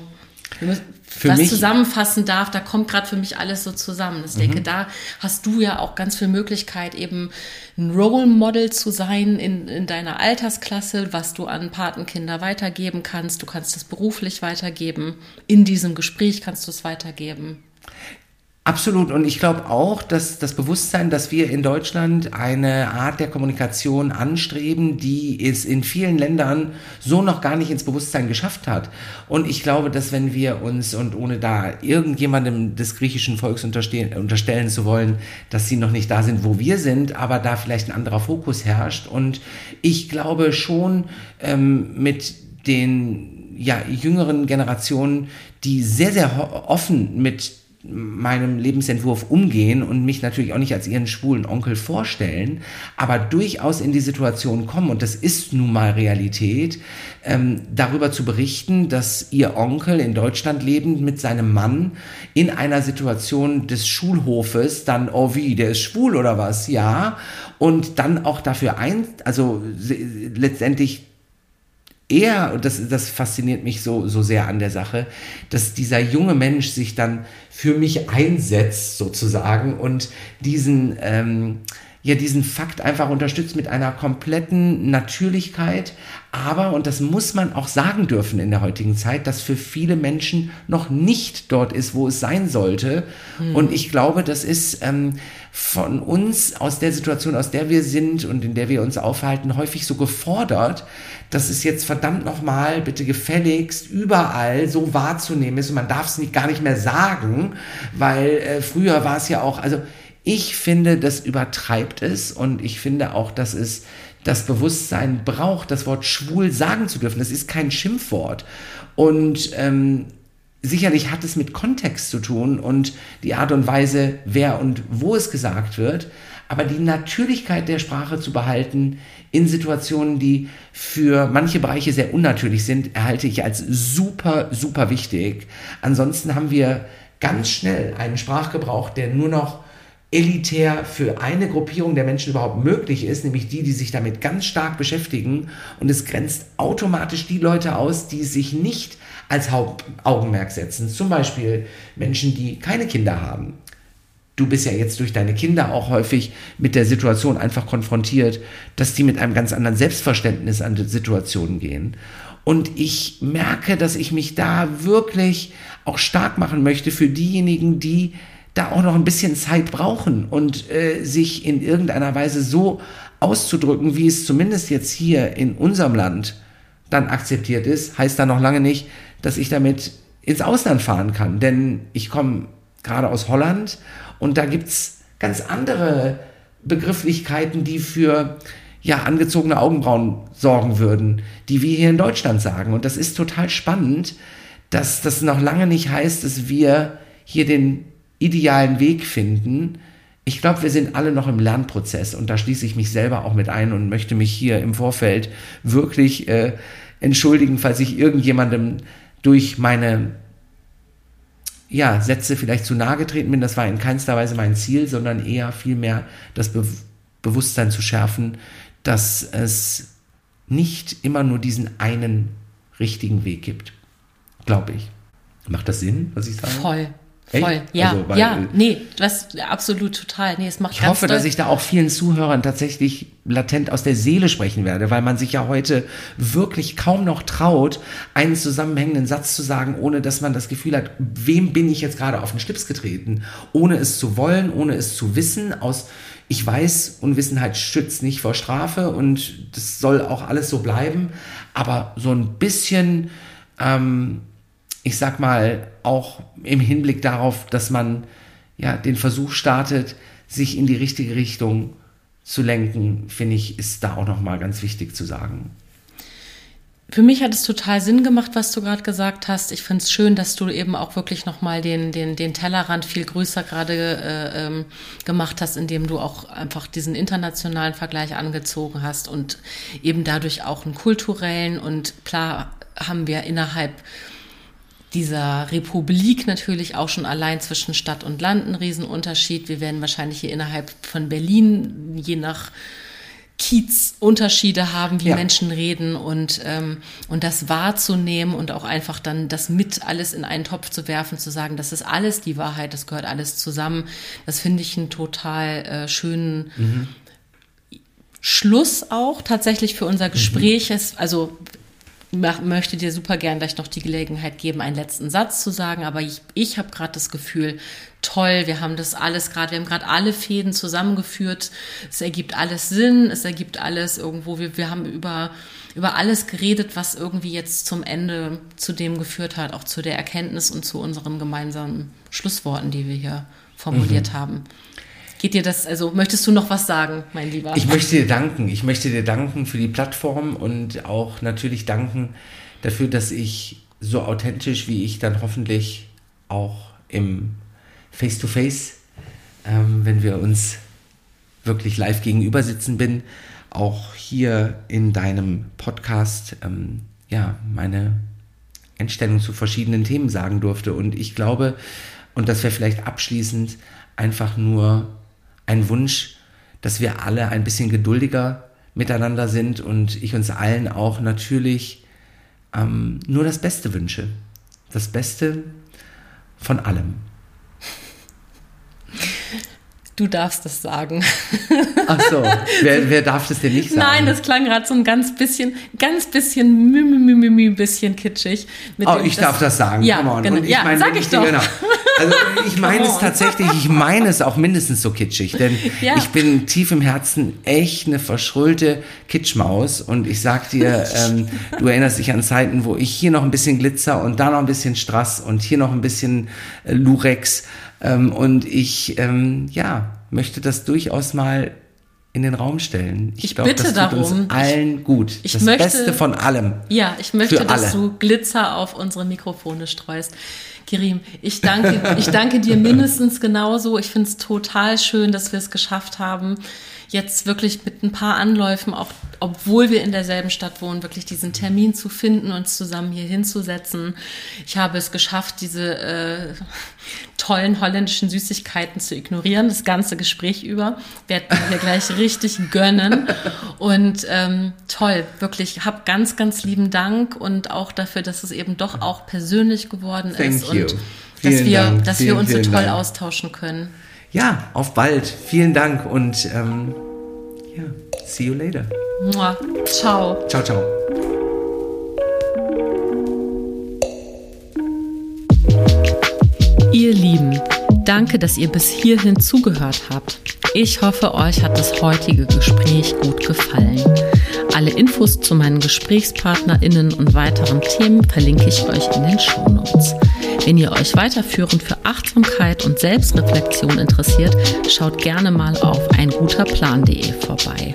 für was mich, zusammenfassen darf, da kommt gerade für mich alles so zusammen. Ich denke, mhm. da hast du ja auch ganz viel Möglichkeit, eben ein Role Model zu sein in, in deiner Altersklasse, was du an Patenkinder weitergeben kannst. Du kannst es beruflich weitergeben. In diesem Gespräch kannst du es weitergeben. Absolut. Und ich glaube auch, dass das Bewusstsein, dass wir in Deutschland eine Art der Kommunikation anstreben, die es in vielen Ländern so noch gar nicht ins Bewusstsein geschafft hat. Und ich glaube, dass wenn wir uns, und ohne da irgendjemandem des griechischen Volks unterstellen zu wollen, dass sie noch nicht da sind, wo wir sind, aber da vielleicht ein anderer Fokus herrscht. Und ich glaube schon ähm, mit den ja, jüngeren Generationen, die sehr, sehr offen mit meinem Lebensentwurf umgehen und mich natürlich auch nicht als ihren schwulen Onkel vorstellen, aber durchaus in die Situation kommen, und das ist nun mal Realität, ähm, darüber zu berichten, dass ihr Onkel in Deutschland lebend mit seinem Mann in einer Situation des Schulhofes dann, oh wie, der ist schwul oder was, ja, und dann auch dafür ein, also letztendlich eher, und das, das fasziniert mich so, so sehr an der Sache, dass dieser junge Mensch sich dann für mich einsetzt, sozusagen, und diesen, ähm, ja diesen Fakt einfach unterstützt mit einer kompletten Natürlichkeit. Aber, und das muss man auch sagen dürfen in der heutigen Zeit, dass für viele Menschen noch nicht dort ist, wo es sein sollte. Mhm. Und ich glaube, das ist ähm, von uns aus der Situation, aus der wir sind und in der wir uns aufhalten, häufig so gefordert, dass es jetzt verdammt nochmal bitte gefälligst überall so wahrzunehmen ist und man darf es nicht, gar nicht mehr sagen, weil äh, früher war es ja auch, also ich finde, das übertreibt es und ich finde auch, dass es das Bewusstsein braucht, das Wort schwul sagen zu dürfen. Das ist kein Schimpfwort. Und ähm, sicherlich hat es mit Kontext zu tun und die Art und Weise, wer und wo es gesagt wird. Aber die Natürlichkeit der Sprache zu behalten in Situationen, die für manche Bereiche sehr unnatürlich sind, erhalte ich als super, super wichtig. Ansonsten haben wir ganz schnell einen Sprachgebrauch, der nur noch elitär für eine Gruppierung der Menschen überhaupt möglich ist, nämlich die, die sich damit ganz stark beschäftigen. Und es grenzt automatisch die Leute aus, die sich nicht als Hauptaugenmerk setzen. Zum Beispiel Menschen, die keine Kinder haben. Du bist ja jetzt durch deine Kinder auch häufig mit der Situation einfach konfrontiert, dass die mit einem ganz anderen Selbstverständnis an die Situationen gehen. Und ich merke, dass ich mich da wirklich auch stark machen möchte für diejenigen, die da auch noch ein bisschen Zeit brauchen und äh, sich in irgendeiner Weise so auszudrücken, wie es zumindest jetzt hier in unserem Land dann akzeptiert ist, heißt da noch lange nicht, dass ich damit ins Ausland fahren kann. Denn ich komme gerade aus Holland und da gibt's ganz andere Begrifflichkeiten, die für ja, angezogene Augenbrauen sorgen würden, die wir hier in Deutschland sagen. Und das ist total spannend, dass das noch lange nicht heißt, dass wir hier den idealen Weg finden. Ich glaube, wir sind alle noch im Lernprozess und da schließe ich mich selber auch mit ein und möchte mich hier im Vorfeld wirklich äh, entschuldigen, falls ich irgendjemandem durch meine ja, Sätze vielleicht zu nahe getreten bin. Das war in keinster Weise mein Ziel, sondern eher vielmehr das Be Bewusstsein zu schärfen, dass es nicht immer nur diesen einen richtigen Weg gibt. Glaube ich. Macht das Sinn, was ich sage? Voll. Voll, Echt? ja, also, weil, ja, nee, das absolut total. Nee, es macht Ich hoffe, dass ich da auch vielen Zuhörern tatsächlich latent aus der Seele sprechen werde, weil man sich ja heute wirklich kaum noch traut, einen zusammenhängenden Satz zu sagen, ohne dass man das Gefühl hat, wem bin ich jetzt gerade auf den Schlips getreten, ohne es zu wollen, ohne es zu wissen, aus ich weiß, Unwissenheit schützt nicht vor Strafe und das soll auch alles so bleiben, aber so ein bisschen ähm, ich sag mal, auch im Hinblick darauf, dass man ja den Versuch startet, sich in die richtige Richtung zu lenken, finde ich, ist da auch nochmal ganz wichtig zu sagen. Für mich hat es total Sinn gemacht, was du gerade gesagt hast. Ich finde es schön, dass du eben auch wirklich nochmal den, den, den Tellerrand viel größer gerade äh, ähm, gemacht hast, indem du auch einfach diesen internationalen Vergleich angezogen hast und eben dadurch auch einen kulturellen und klar haben wir innerhalb dieser Republik natürlich auch schon allein zwischen Stadt und Land ein Riesenunterschied. Wir werden wahrscheinlich hier innerhalb von Berlin, je nach Kiezunterschiede haben, wie Ja. Menschen reden und, ähm, und das wahrzunehmen und auch einfach dann das mit alles in einen Topf zu werfen, zu sagen, das ist alles die Wahrheit, das gehört alles zusammen. Das finde ich einen total äh, schönen Schluss auch tatsächlich für unser Gespräch. Es, also möchte dir super gern gleich noch die Gelegenheit geben, einen letzten Satz zu sagen, aber ich, ich habe gerade das Gefühl, toll, wir haben das alles gerade, wir haben gerade alle Fäden zusammengeführt, es ergibt alles Sinn, es ergibt alles irgendwo, wir, wir haben über, über alles geredet, was irgendwie jetzt zum Ende zu dem geführt hat, auch zu der Erkenntnis und zu unseren gemeinsamen Schlussworten, die wir hier formuliert haben. Geht dir das, also möchtest du noch was sagen, mein Lieber? Ich möchte dir danken. Ich möchte dir danken für die Plattform und auch natürlich danken dafür, dass ich so authentisch, wie ich dann hoffentlich auch im Face-to-Face, ähm, wenn wir uns wirklich live gegenüber sitzen bin, auch hier in deinem Podcast, ähm, ja, meine Einstellung zu verschiedenen Themen sagen durfte. Und ich glaube, und das wäre vielleicht abschließend einfach nur ein Wunsch, dass wir alle ein bisschen geduldiger miteinander sind und ich uns allen auch natürlich ähm, nur das Beste wünsche. Das Beste von allem. Du darfst das sagen. Ach so, <laughs> wer, wer darf das denn nicht sagen? Nein, das klang gerade so ein ganz bisschen, ganz bisschen, mü, mü, mü, mü, bisschen kitschig. Oh, ich darf das sagen. Ja, Come on. genau. Und ja meine, sag ich doch. Genau. Also ich meine es tatsächlich, ich meine es auch mindestens so kitschig, denn <laughs> Ja. ich bin tief im Herzen echt eine verschrullte Kitschmaus und ich sag dir, <laughs> ähm, du erinnerst dich an Zeiten, wo ich hier noch ein bisschen Glitzer und da noch ein bisschen Strass und hier noch ein bisschen äh, Lurex ähm, und ich, ähm, ja, möchte das durchaus mal in den Raum stellen. Ich glaub, bitte das tut darum. uns allen gut. ich das möchte- Beste von allem. Ja, ich möchte, dass du Glitzer auf unsere Mikrofone streust. Kirim, ich danke, ich danke dir mindestens genauso. Ich finde es total schön, dass wir es geschafft haben, jetzt wirklich mit ein paar Anläufen, auch obwohl wir in derselben Stadt wohnen, wirklich diesen Termin zu finden, uns zusammen hier hinzusetzen. Ich habe es geschafft, diese äh, tollen holländischen Süßigkeiten zu ignorieren, das ganze Gespräch über. Werd mir hier gleich richtig gönnen. Und ähm, toll, wirklich, hab ganz, ganz lieben Dank und auch dafür, dass es eben doch auch persönlich geworden Thank ist you. und dass Vielen wir, Dank. dass wir Vielen, uns so toll Dank. austauschen können. Ja, auf bald. Vielen Dank und ähm, ja, see you later. Mua. Ciao. Ciao, ciao. Ihr Lieben, danke, dass ihr bis hierhin zugehört habt. Ich hoffe, euch hat das heutige Gespräch gut gefallen. Alle Infos zu meinen GesprächspartnerInnen und weiteren Themen verlinke ich euch in den Shownotes. Wenn ihr euch weiterführend für Achtsamkeit und Selbstreflexion interessiert, schaut gerne mal auf einguterplan.de vorbei.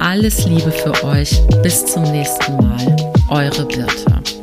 Alles Liebe für euch. Bis zum nächsten Mal. Eure Birte.